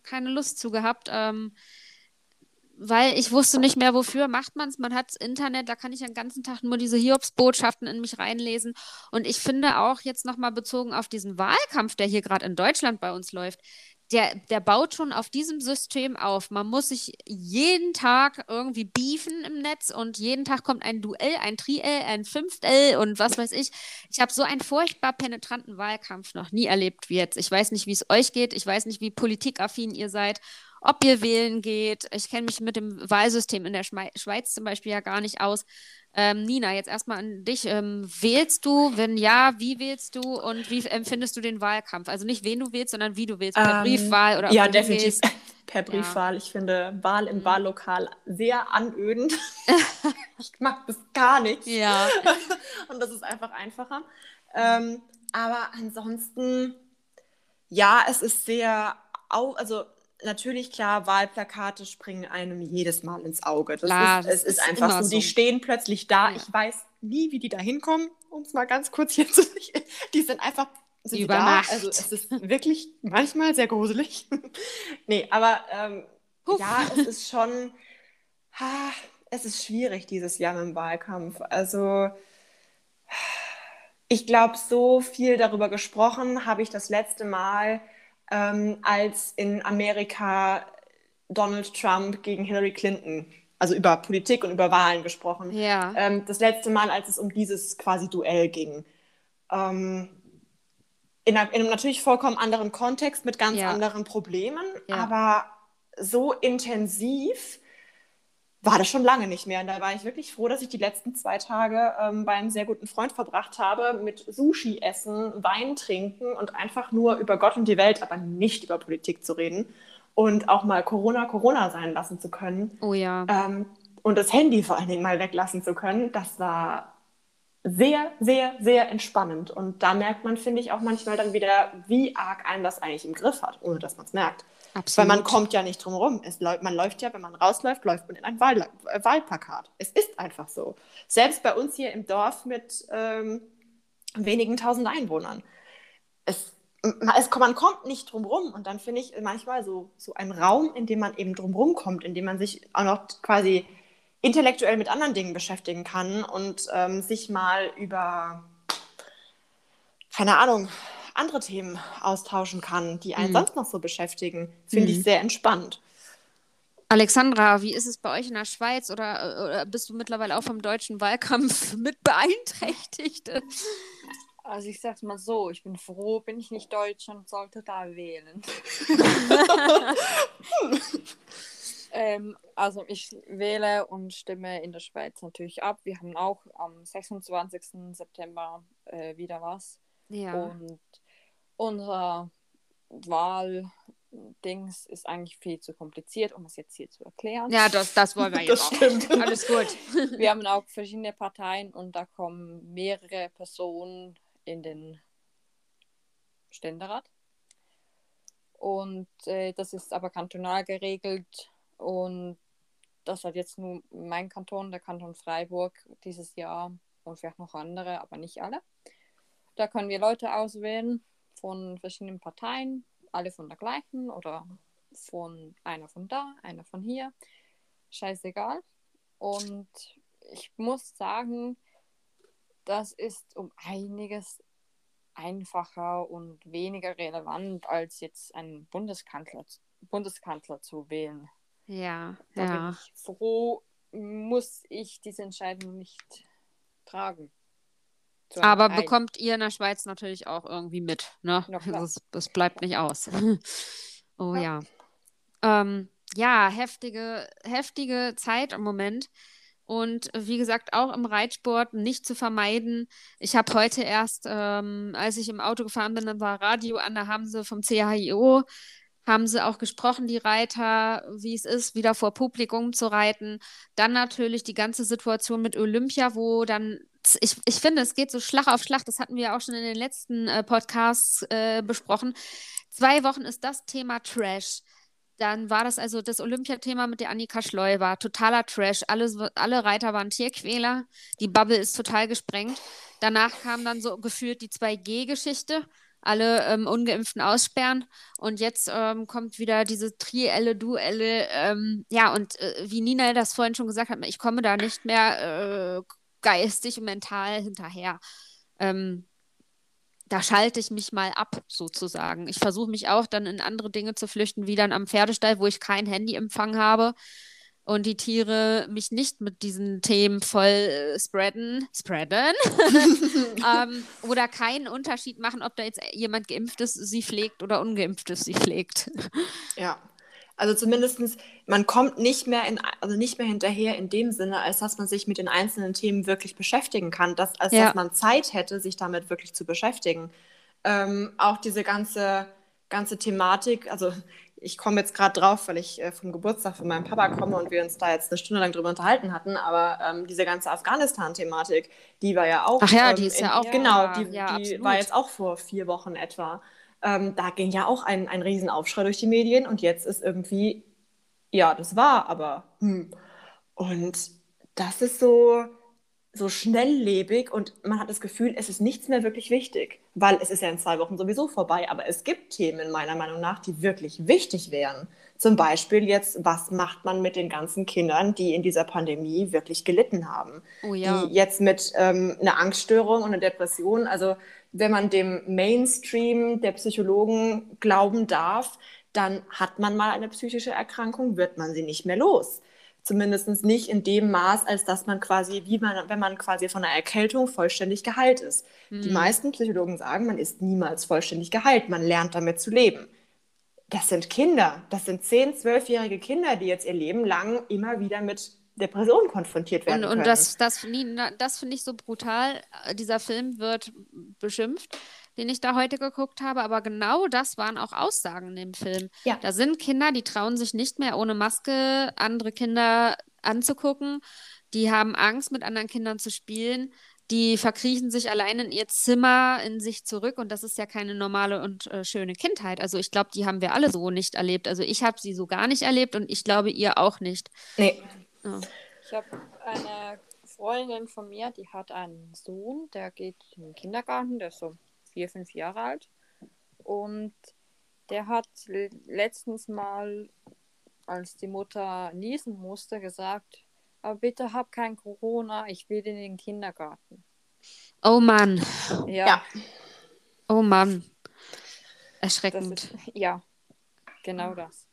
Keine Lust zu gehabt. Ähm, weil ich wusste nicht mehr, wofür macht man es. Man hat Internet, da kann ich den ganzen Tag nur diese Hiobsbotschaften in mich reinlesen. Und ich finde auch jetzt nochmal bezogen auf diesen Wahlkampf, der hier gerade in Deutschland bei uns läuft, der, der baut schon auf diesem System auf. Man muss sich jeden Tag irgendwie beefen im Netz und jeden Tag kommt ein Duell, ein Triell, ein Fünftel und was weiß ich. Ich habe so einen furchtbar penetranten Wahlkampf noch nie erlebt wie jetzt. Ich weiß nicht, wie es euch geht. Ich weiß nicht, wie politikaffin ihr seid ob ihr wählen geht. Ich kenne mich mit dem Wahlsystem in der Schweiz zum Beispiel ja gar nicht aus. Ähm, Nina, jetzt erstmal an dich. Ähm, wählst du? Wenn ja, wie wählst du und wie empfindest du den Wahlkampf? Also nicht wen du wählst, sondern wie du wählst. Per ähm, Briefwahl oder Ja, definitiv per Briefwahl. Ja. Ich finde Wahl im mhm. Wahllokal sehr anödend. ich mag das gar nicht. Ja. und das ist einfach einfacher. Ähm, aber ansonsten, ja, es ist sehr, also natürlich klar, Wahlplakate springen einem jedes Mal ins Auge. Das klar, ist, es ist, ist einfach so. Die stehen plötzlich da. Ja. Ich weiß nie, wie die da hinkommen, um es mal ganz kurz hier zu. Die sind einfach sind Über. Nacht. Also es ist wirklich manchmal sehr gruselig. nee, aber ähm, ja, es ist schon, ha, es ist schwierig dieses Jahr dem Wahlkampf. Also ich glaube, so viel darüber gesprochen habe ich das letzte Mal, ähm, als in Amerika Donald Trump gegen Hillary Clinton, also über Politik und über Wahlen gesprochen. Ja. Ähm, das letzte Mal, als es um dieses quasi Duell ging. Ähm, in, einer, in einem natürlich vollkommen anderen Kontext mit ganz Ja. anderen Problemen, Ja. aber so intensiv war das schon lange nicht mehr. Und da war ich wirklich froh, dass ich die letzten zwei Tage ähm, bei einem sehr guten Freund verbracht habe, mit Sushi essen, Wein trinken und einfach nur über Gott und die Welt, aber nicht über Politik zu reden und auch mal Corona Corona sein lassen zu können. Oh ja. Ähm, und das Handy vor allen Dingen mal weglassen zu können, das war sehr, sehr, sehr entspannend. Und da merkt man, finde ich, auch manchmal dann wieder, wie arg einen das eigentlich im Griff hat, ohne dass man es merkt. Weil Absolut. man kommt ja nicht drum rum. Es man läuft ja, wenn man rausläuft, läuft man in ein Wahl, äh, Wahlplakat. Es ist einfach so. Selbst bei uns hier im Dorf mit ähm, wenigen tausend Einwohnern. Es, es, man kommt nicht drum rum. Und dann finde ich manchmal so, so ein Raum, in dem man eben drum rum kommt, in dem man sich auch noch quasi intellektuell mit anderen Dingen beschäftigen kann und ähm, sich mal über, keine Ahnung, andere Themen austauschen kann, die einen Mhm. sonst noch so beschäftigen. Finde Mhm. ich sehr entspannt. Alexandra, wie ist es bei euch in der Schweiz oder, oder bist du mittlerweile auch vom deutschen Wahlkampf mit beeinträchtigt? Also ich sag's mal so, ich bin froh, bin ich nicht Deutsch und sollte da wählen. ähm, also ich wähle und stimme in der Schweiz natürlich ab. Wir haben auch am 26. September äh, wieder was. Ja. Und unser Wahldings ist eigentlich viel zu kompliziert, um es jetzt hier zu erklären. Ja, das, das wollen wir Das jetzt auch. stimmt. Alles gut. Wir haben auch verschiedene Parteien und da kommen mehrere Personen in den Ständerat. Und äh, das ist aber kantonal geregelt und das hat jetzt nur mein Kanton, der Kanton Freiburg, dieses Jahr und vielleicht noch andere, aber nicht alle. Da können wir Leute auswählen von verschiedenen Parteien, alle von der gleichen oder von einer von da, einer von hier. Scheißegal. Und ich muss sagen, das ist um einiges einfacher und weniger relevant, als jetzt einen Bundeskanzler, Bundeskanzler zu wählen. Ja, Da bin ja. ich froh, muss ich diese Entscheidung nicht tragen. Aber Teil. bekommt ihr in der Schweiz natürlich auch irgendwie mit, ne? Das, das bleibt nicht aus. oh ja. Ja. Ähm, ja, heftige, heftige Zeit im Moment. Und wie gesagt, auch im Reitsport nicht zu vermeiden. Ich habe heute erst, ähm, als ich im Auto gefahren bin, dann war Radio an, da haben sie vom CHIO, haben sie auch gesprochen, die Reiter, wie es ist, wieder vor Publikum zu reiten. Dann natürlich die ganze Situation mit Olympia, wo dann, ich, ich finde, es geht so Schlag auf Schlag, das hatten wir auch schon in den letzten äh, Podcasts äh, besprochen. Zwei Wochen ist das Thema Trash. Dann war das also das Olympiathema mit der Annika Schleu war totaler Trash. Alle, alle Reiter waren Tierquäler. Die Bubble ist total gesprengt. Danach kam dann so gefühlt die 2G-Geschichte. Alle ähm, Ungeimpften aussperren. Und jetzt ähm, kommt wieder diese Trielle, Duelle. Ähm, ja, und äh, wie Nina das vorhin schon gesagt hat, ich komme da nicht mehr äh, geistig und mental hinterher. Ähm, da schalte ich mich mal ab, sozusagen. Ich versuche mich auch dann in andere Dinge zu flüchten, wie dann am Pferdestall, wo ich kein Handyempfang habe und die Tiere mich nicht mit diesen Themen voll äh, spreaden, spreaden, ähm, oder keinen Unterschied machen, ob da jetzt jemand geimpft ist, sie pflegt oder ungeimpft ist, sie pflegt. Ja. Also zumindestens, man kommt nicht mehr in, also nicht mehr hinterher in dem Sinne, als dass man sich mit den einzelnen Themen wirklich beschäftigen kann, dass, als Ja. dass man Zeit hätte, sich damit wirklich zu beschäftigen. Ähm, auch diese ganze, ganze Thematik, also ich komme jetzt gerade drauf, weil ich äh, vom Geburtstag von meinem Papa komme und wir uns da jetzt eine Stunde lang drüber unterhalten hatten, aber ähm, diese ganze Afghanistan-Thematik, die war ja auch. Ach ja, ähm, die ist in, ja auch- Genau, die, ja, die war jetzt auch vor vier Wochen etwa. Ähm, da ging ja auch ein, ein Riesenaufschrei durch die Medien und jetzt ist irgendwie, ja, das war, aber hm. Und das ist so, so schnelllebig und man hat das Gefühl, es ist nichts mehr wirklich wichtig, weil es ist ja in zwei Wochen sowieso vorbei. Aber es gibt Themen meiner Meinung nach, die wirklich wichtig wären. Zum Beispiel jetzt, was macht man mit den ganzen Kindern, die in dieser Pandemie wirklich gelitten haben? Oh ja. Die jetzt mit ähm, einer Angststörung und einer Depression, also wenn man dem Mainstream der Psychologen glauben darf, dann hat man mal eine psychische Erkrankung, wird man sie nicht mehr los. Zumindest nicht in dem Maß, als dass man quasi, wie man, wenn man quasi von einer Erkältung vollständig geheilt ist. Mhm. Die meisten Psychologen sagen, man ist niemals vollständig geheilt, man lernt damit zu leben. Das sind Kinder, das sind 10-, 12-jährige Kinder, die jetzt ihr Leben lang immer wieder mit Depressionen konfrontiert werden. Und, und das, das, das finde ich so brutal. Dieser Film wird beschimpft den ich da heute geguckt habe, aber genau das waren auch Aussagen in dem Film. Ja. Da sind Kinder, die trauen sich nicht mehr ohne Maske andere Kinder anzugucken, die haben Angst, mit anderen Kindern zu spielen, die verkriechen sich allein in ihr Zimmer in sich zurück und das ist ja keine normale und äh, schöne Kindheit. Also ich glaube, die haben wir alle so nicht erlebt. Also ich habe sie so gar nicht erlebt und ich glaube, ihr auch nicht. Nee. Ja. Ich habe eine Freundin von mir, die hat einen Sohn, der geht in den Kindergarten, der ist so vier, fünf Jahre alt. Und der hat letztens mal, als die Mutter niesen musste, gesagt, aber bitte hab kein Corona, ich will in den Kindergarten. Oh Mann. Ja. ja. Oh Mann. Erschreckend. Ist, ja, genau das.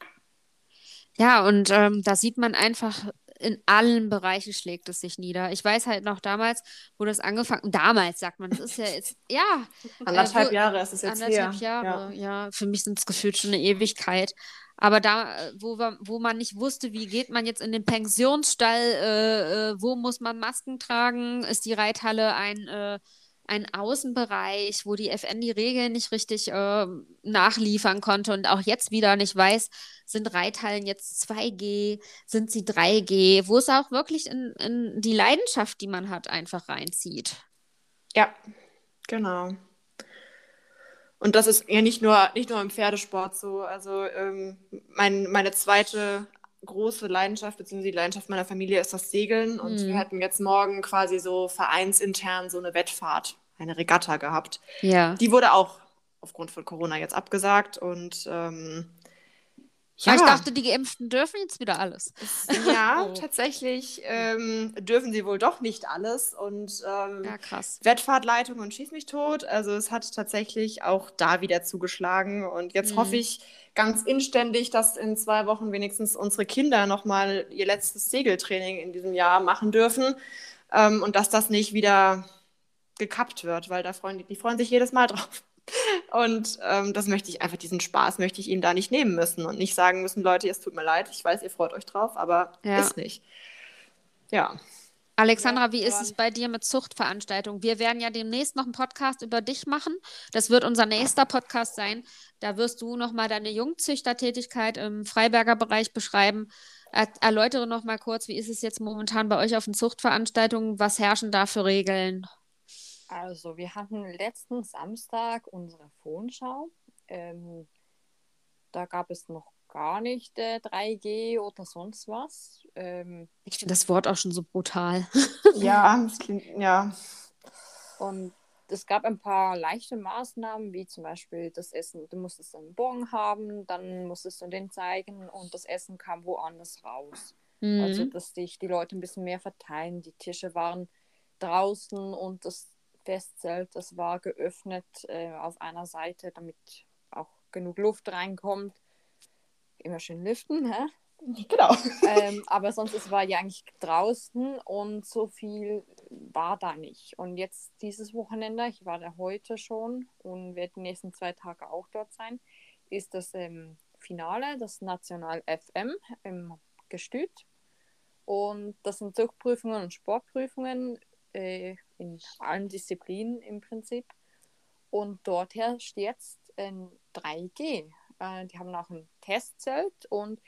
Ja, und ähm, da sieht man einfach, in allen Bereichen schlägt es sich nieder. Ich weiß halt noch damals, wo das angefangen, damals sagt man, das ist ja jetzt, ja. Anderthalb äh, wo, Jahre ist es jetzt Anderthalb her. Jahre, ja. ja. Für mich sind es gefühlt schon eine Ewigkeit. Aber da, wo, wo man nicht wusste, wie geht man jetzt in den Pensionsstall, äh, äh, wo muss man Masken tragen, ist die Reithalle ein äh, ein Außenbereich, wo die FN die Regeln nicht richtig äh, nachliefern konnte und auch jetzt wieder nicht weiß, sind Reithallen jetzt 2G, sind sie 3G, wo es auch wirklich in, in die Leidenschaft, die man hat, einfach reinzieht. Ja, genau. Und das ist ja nicht nur, nicht nur im Pferdesport so. Also ähm, mein, meine zweite große Leidenschaft, beziehungsweise die Leidenschaft meiner Familie ist das Segeln. Und mhm. wir hatten jetzt morgen quasi so vereinsintern so eine Wettfahrt, eine Regatta gehabt. Ja. Die wurde auch aufgrund von Corona jetzt abgesagt. Und ähm, ja. ich dachte, die Geimpften dürfen jetzt wieder alles. Ja, oh. tatsächlich ähm, dürfen sie wohl doch nicht alles. Und ähm, ja, krass. Wettfahrtleitung und Schieß mich tot. Also es hat tatsächlich auch da wieder zugeschlagen. Und jetzt mhm. hoffe ich ganz inständig, dass in zwei Wochen wenigstens unsere Kinder nochmal ihr letztes Segeltraining in diesem Jahr machen dürfen. Ähm, und dass das nicht wieder gekappt wird, weil da freuen die, die freuen sich jedes Mal drauf. Und ähm, das möchte ich einfach, diesen Spaß möchte ich ihnen da nicht nehmen müssen und nicht sagen müssen, Leute, es tut mir leid, ich weiß, ihr freut euch drauf, aber ja. ist nicht. Ja. Alexandra, wie ist es bei dir mit Zuchtveranstaltungen? Wir werden ja demnächst noch einen Podcast über dich machen. Das wird unser nächster Podcast sein. Da wirst du nochmal deine Jungzüchtertätigkeit im Freiberger Bereich beschreiben. Er erläutere nochmal kurz, wie ist es jetzt momentan bei euch auf den Zuchtveranstaltungen? Was herrschen da für Regeln? Also, wir hatten letzten Samstag unsere Fohnschau. Ähm, da gab es noch gar nicht äh, 3G oder sonst was. Ähm, ich finde das Wort auch schon so brutal. ja, das klingt, ja. Und es gab ein paar leichte Maßnahmen, wie zum Beispiel das Essen, du musstest einen Bon haben, dann musstest du den zeigen und das Essen kam woanders raus. Mhm. Also, dass sich die Leute ein bisschen mehr verteilen. Die Tische waren draußen und das Festzelt, das war geöffnet äh, auf einer Seite, damit auch genug Luft reinkommt. Immer schön lüften, hä? Genau. ähm, aber sonst es war ja eigentlich draußen und so viel war da nicht. Und jetzt dieses Wochenende, ich war da heute schon und werde die nächsten zwei Tage auch dort sein, ist das ähm, Finale, das National FM im Gestüt. Und das sind Zuchtprüfungen und Sportprüfungen äh, in allen Disziplinen im Prinzip. Und dort herrscht jetzt ein 3G. Äh, die haben auch ein Testzelt und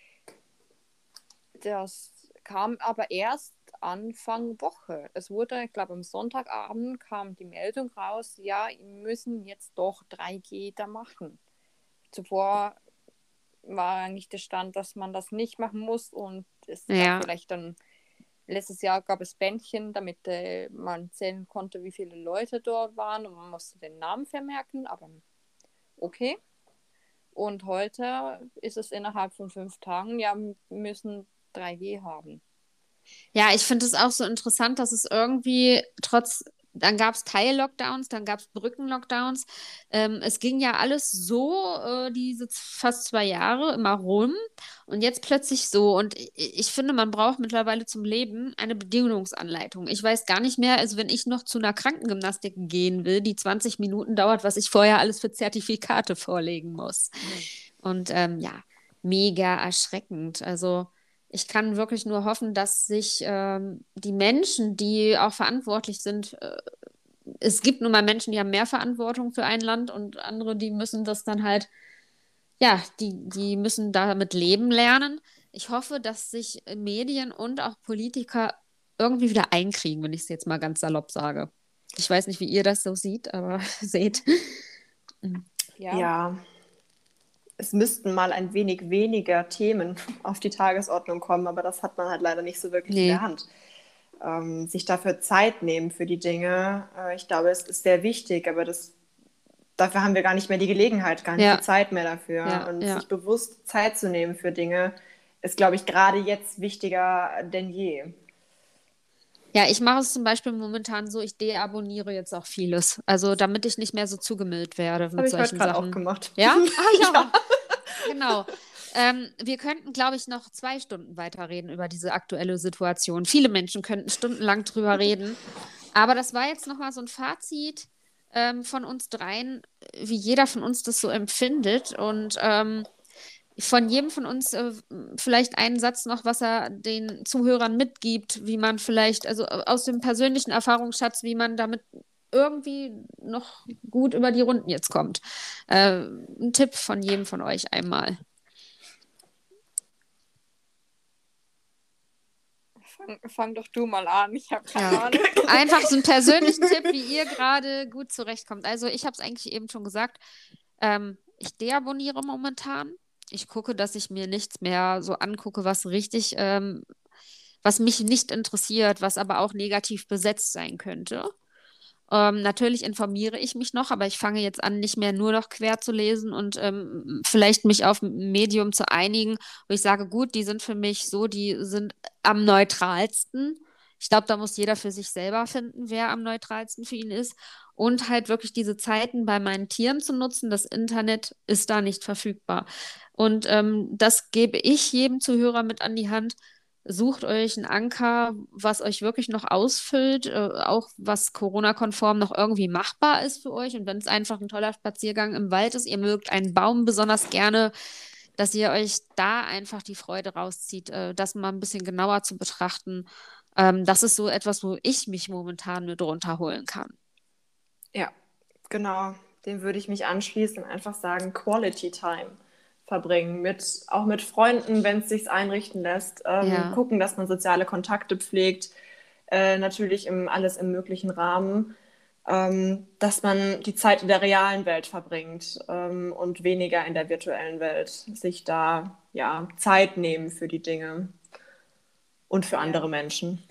das kam aber erst Anfang Woche. Es wurde, ich glaube, am Sonntagabend kam die Meldung raus, ja, wir müssen jetzt doch 3G da machen. Zuvor war eigentlich der Stand, dass man das nicht machen muss und es ja. vielleicht dann letztes Jahr gab es Bändchen, damit äh, man zählen konnte, wie viele Leute dort waren und man musste den Namen vermerken, aber okay. Und heute ist es innerhalb von fünf Tagen, ja, müssen 3G haben. Ja, ich finde es auch so interessant, dass es irgendwie trotz dann gab es Teil-Lockdowns, dann gab es Brücken-Lockdowns. Ähm, es ging ja alles so, äh, diese fast zwei Jahre immer rum und jetzt plötzlich so. Und ich, ich, finde, man braucht mittlerweile zum Leben eine Bedienungsanleitung. Ich weiß gar nicht mehr, also wenn ich noch zu einer Krankengymnastik gehen will, die 20 Minuten dauert, was ich vorher alles für Zertifikate vorlegen muss. Mhm. Und ähm, ja, mega erschreckend. Also ich kann wirklich nur hoffen, dass sich ähm, die Menschen, die auch verantwortlich sind, äh, es gibt nun mal Menschen, die haben mehr Verantwortung für ein Land und andere, die müssen das dann halt, ja, die, die müssen damit leben lernen. Ich hoffe, dass sich Medien und auch Politiker irgendwie wieder einkriegen, wenn ich es jetzt mal ganz salopp sage. Ich weiß nicht, wie ihr das so seht, aber seht. ja. ja es müssten mal ein wenig weniger Themen auf die Tagesordnung kommen, aber das hat man halt leider nicht so wirklich nee. in der Hand. Ähm, sich dafür Zeit nehmen für die Dinge, äh, ich glaube, es ist sehr wichtig, aber das, dafür haben wir gar nicht mehr die Gelegenheit, gar nicht ja. die Zeit mehr dafür. Ja, und ja. sich bewusst Zeit zu nehmen für Dinge, ist, glaube ich, gerade jetzt wichtiger denn je. Ja, ich mache es zum Beispiel momentan so, ich deabonniere jetzt auch vieles. Also damit ich nicht mehr so zugemüllt werde mit ich solchen Sachen. auch gemacht. Ja? Ah, ja. ja. genau. Ähm, wir könnten, glaube ich, noch zwei Stunden weiterreden über diese aktuelle Situation. Viele Menschen könnten stundenlang drüber reden. Aber das war jetzt nochmal so ein Fazit ähm, von uns dreien, wie jeder von uns das so empfindet. Und ähm, von jedem von uns äh, vielleicht einen Satz noch, was er den Zuhörern mitgibt, wie man vielleicht, also äh, aus dem persönlichen Erfahrungsschatz, wie man damit irgendwie noch gut über die Runden jetzt kommt. Äh, ein Tipp von jedem von euch einmal. Fang, fang doch du mal an, ich habe keine ja. Ahnung. Einfach so einen persönlichen Tipp, wie ihr gerade gut zurechtkommt. Also ich habe es eigentlich eben schon gesagt, ähm, ich deabonniere momentan ich gucke, dass ich mir nichts mehr so angucke, was richtig, ähm, was mich nicht interessiert, was aber auch negativ besetzt sein könnte. Ähm, natürlich informiere ich mich noch, aber ich fange jetzt an, nicht mehr nur noch quer zu lesen und ähm, vielleicht mich auf ein Medium zu einigen, wo ich sage, gut, die sind für mich so, die sind am neutralsten. Ich glaube, da muss jeder für sich selber finden, wer am neutralsten für ihn ist. Und halt wirklich diese Zeiten bei meinen Tieren zu nutzen. Das Internet ist da nicht verfügbar. Und ähm, das gebe ich jedem Zuhörer mit an die Hand. Sucht euch einen Anker, was euch wirklich noch ausfüllt, äh, auch was Corona-konform noch irgendwie machbar ist für euch. Und wenn es einfach ein toller Spaziergang im Wald ist, ihr mögt einen Baum besonders gerne, dass ihr euch da einfach die Freude rauszieht, äh, das mal ein bisschen genauer zu betrachten. Ähm, das ist so etwas, wo ich mich momentan mit runterholen kann. Ja, genau. Dem würde ich mich anschließen und einfach sagen, Quality Time verbringen, mit, auch mit Freunden, wenn es sich einrichten lässt, ähm, ja. gucken, dass man soziale Kontakte pflegt, äh, natürlich im, alles im möglichen Rahmen, ähm, dass man die Zeit in der realen Welt verbringt ähm, und weniger in der virtuellen Welt, sich da ja Zeit nehmen für die Dinge und für andere Menschen.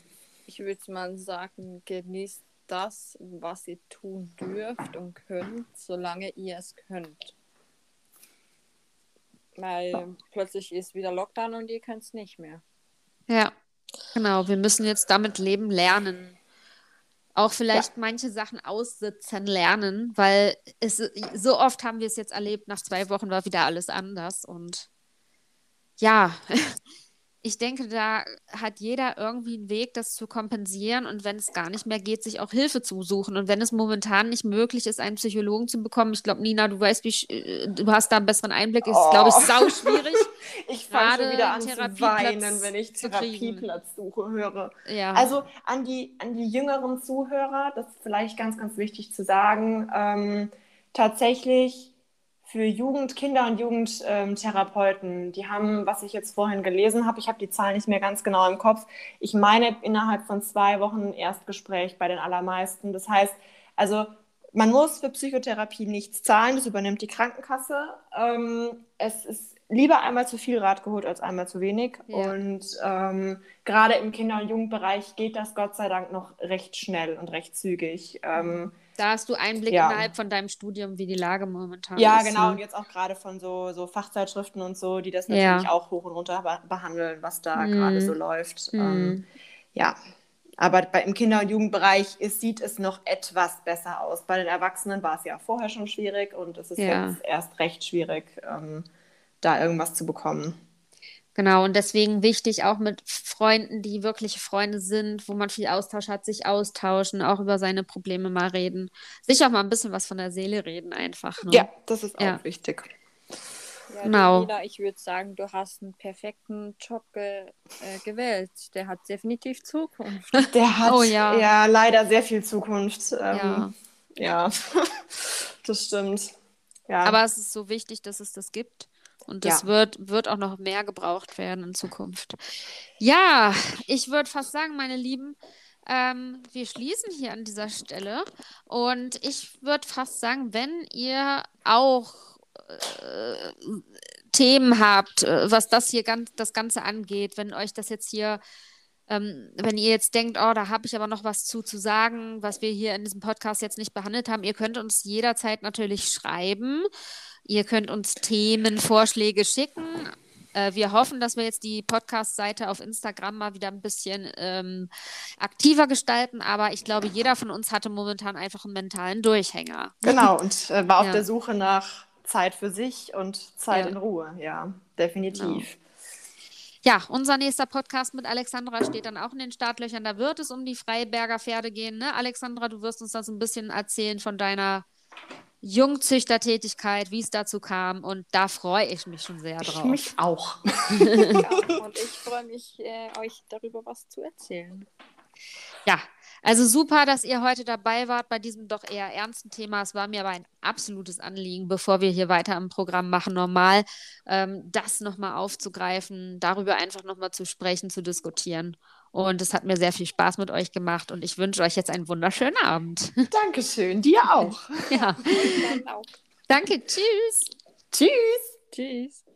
Ich würde mal sagen, genießt das, was ihr tun dürft und könnt, solange ihr es könnt. Weil plötzlich ist wieder Lockdown und ihr könnt es nicht mehr. Ja, genau. Wir müssen jetzt damit leben lernen. Auch vielleicht ja. manche Sachen aussitzen lernen, weil es so oft haben wir es jetzt erlebt, nach zwei Wochen war wieder alles anders. Und ja, ich denke, da hat jeder irgendwie einen Weg, das zu kompensieren und wenn es gar nicht mehr geht, sich auch Hilfe zu suchen. Und wenn es momentan nicht möglich ist, einen Psychologen zu bekommen, ich glaube, Nina, du weißt, wie äh, du hast da einen besseren Einblick, ist, oh. glaube ich, sau schwierig. ich fange schon wieder an zu weinen, wenn ich Therapieplatz suche, höre. Ja. Also an die, an die jüngeren Zuhörer, das ist vielleicht ganz, ganz wichtig zu sagen, ähm, tatsächlich für Jugend, Kinder- und Jugendtherapeuten. Die haben, was ich jetzt vorhin gelesen habe, ich habe die Zahlen nicht mehr ganz genau im Kopf, ich meine innerhalb von zwei Wochen Erstgespräch bei den allermeisten. Das heißt, also man muss für Psychotherapie nichts zahlen, das übernimmt die Krankenkasse. Ähm, es ist lieber einmal zu viel Rat geholt als einmal zu wenig. Ja. Und ähm, gerade im Kinder- und Jugendbereich geht das Gott sei Dank noch recht schnell und recht zügig. Ähm, Da hast du Einblick Ja. innerhalb von deinem Studium, wie die Lage momentan ja, ist. genau. Ne? Und jetzt auch gerade von so, so Fachzeitschriften und so, die das Ja. natürlich auch hoch und runter be behandeln, was da Mhm. gerade so läuft. Mhm. Ähm, ja. Aber bei, im Kinder- und Jugendbereich ist, sieht es noch etwas besser aus. Bei den Erwachsenen war es ja vorher schon schwierig und es ist Ja. jetzt erst recht schwierig, ähm, da irgendwas zu bekommen. Genau, und deswegen wichtig, auch mit Freunden, die wirkliche Freunde sind, wo man viel Austausch hat, sich austauschen, auch über seine Probleme mal reden. Sich auch mal ein bisschen was von der Seele reden, einfach. Ne? Ja, das ist auch Ja. wichtig. Ja, Genau. Nina, ich würde sagen, du hast einen perfekten Job ge äh, gewählt. Der hat definitiv Zukunft. Der hat Oh ja. ja. leider sehr viel Zukunft. Ja. Ähm, ja. das stimmt. Ja. Aber es ist so wichtig, dass es das gibt. Und das Ja. wird, wird auch noch mehr gebraucht werden in Zukunft. Ja, ich würde fast sagen, meine Lieben, ähm, wir schließen hier an dieser Stelle. Und ich würde fast sagen, wenn ihr auch äh, Themen habt, äh, was das hier ganz, das Ganze angeht, wenn euch das jetzt hier, ähm, wenn ihr jetzt denkt, oh, da habe ich aber noch was zu, zu sagen, was wir hier in diesem Podcast jetzt nicht behandelt haben, ihr könnt uns jederzeit natürlich schreiben. Ihr könnt uns Themenvorschläge schicken. Äh, wir hoffen, dass wir jetzt die Podcast-Seite auf Instagram mal wieder ein bisschen ähm, aktiver gestalten, aber ich glaube, jeder von uns hatte momentan einfach einen mentalen Durchhänger. genau, und äh, war auf Ja. der Suche nach Zeit für sich und Zeit Ja. in Ruhe. Ja, definitiv. Ja, unser nächster Podcast mit Alexandra steht dann auch in den Startlöchern. Da wird es um die Freiberger Pferde gehen. Ne? Alexandra, du wirst uns das ein bisschen erzählen von deiner Jungzüchtertätigkeit, wie es dazu kam. Und da freue ich mich schon sehr Ich drauf. mich auch. ja, und ich freue mich, äh, euch darüber was zu erzählen. Ja, also super, dass ihr heute dabei wart bei diesem doch eher ernsten Thema. Es war mir aber ein absolutes Anliegen, bevor wir hier weiter im Programm machen, normal, ähm, das nochmal aufzugreifen, darüber einfach nochmal zu sprechen, zu diskutieren. Und es hat mir sehr viel Spaß mit euch gemacht und ich wünsche euch jetzt einen wunderschönen Abend. Dankeschön, dir auch. ja, danke, tschüss. Tschüss. Tschüss.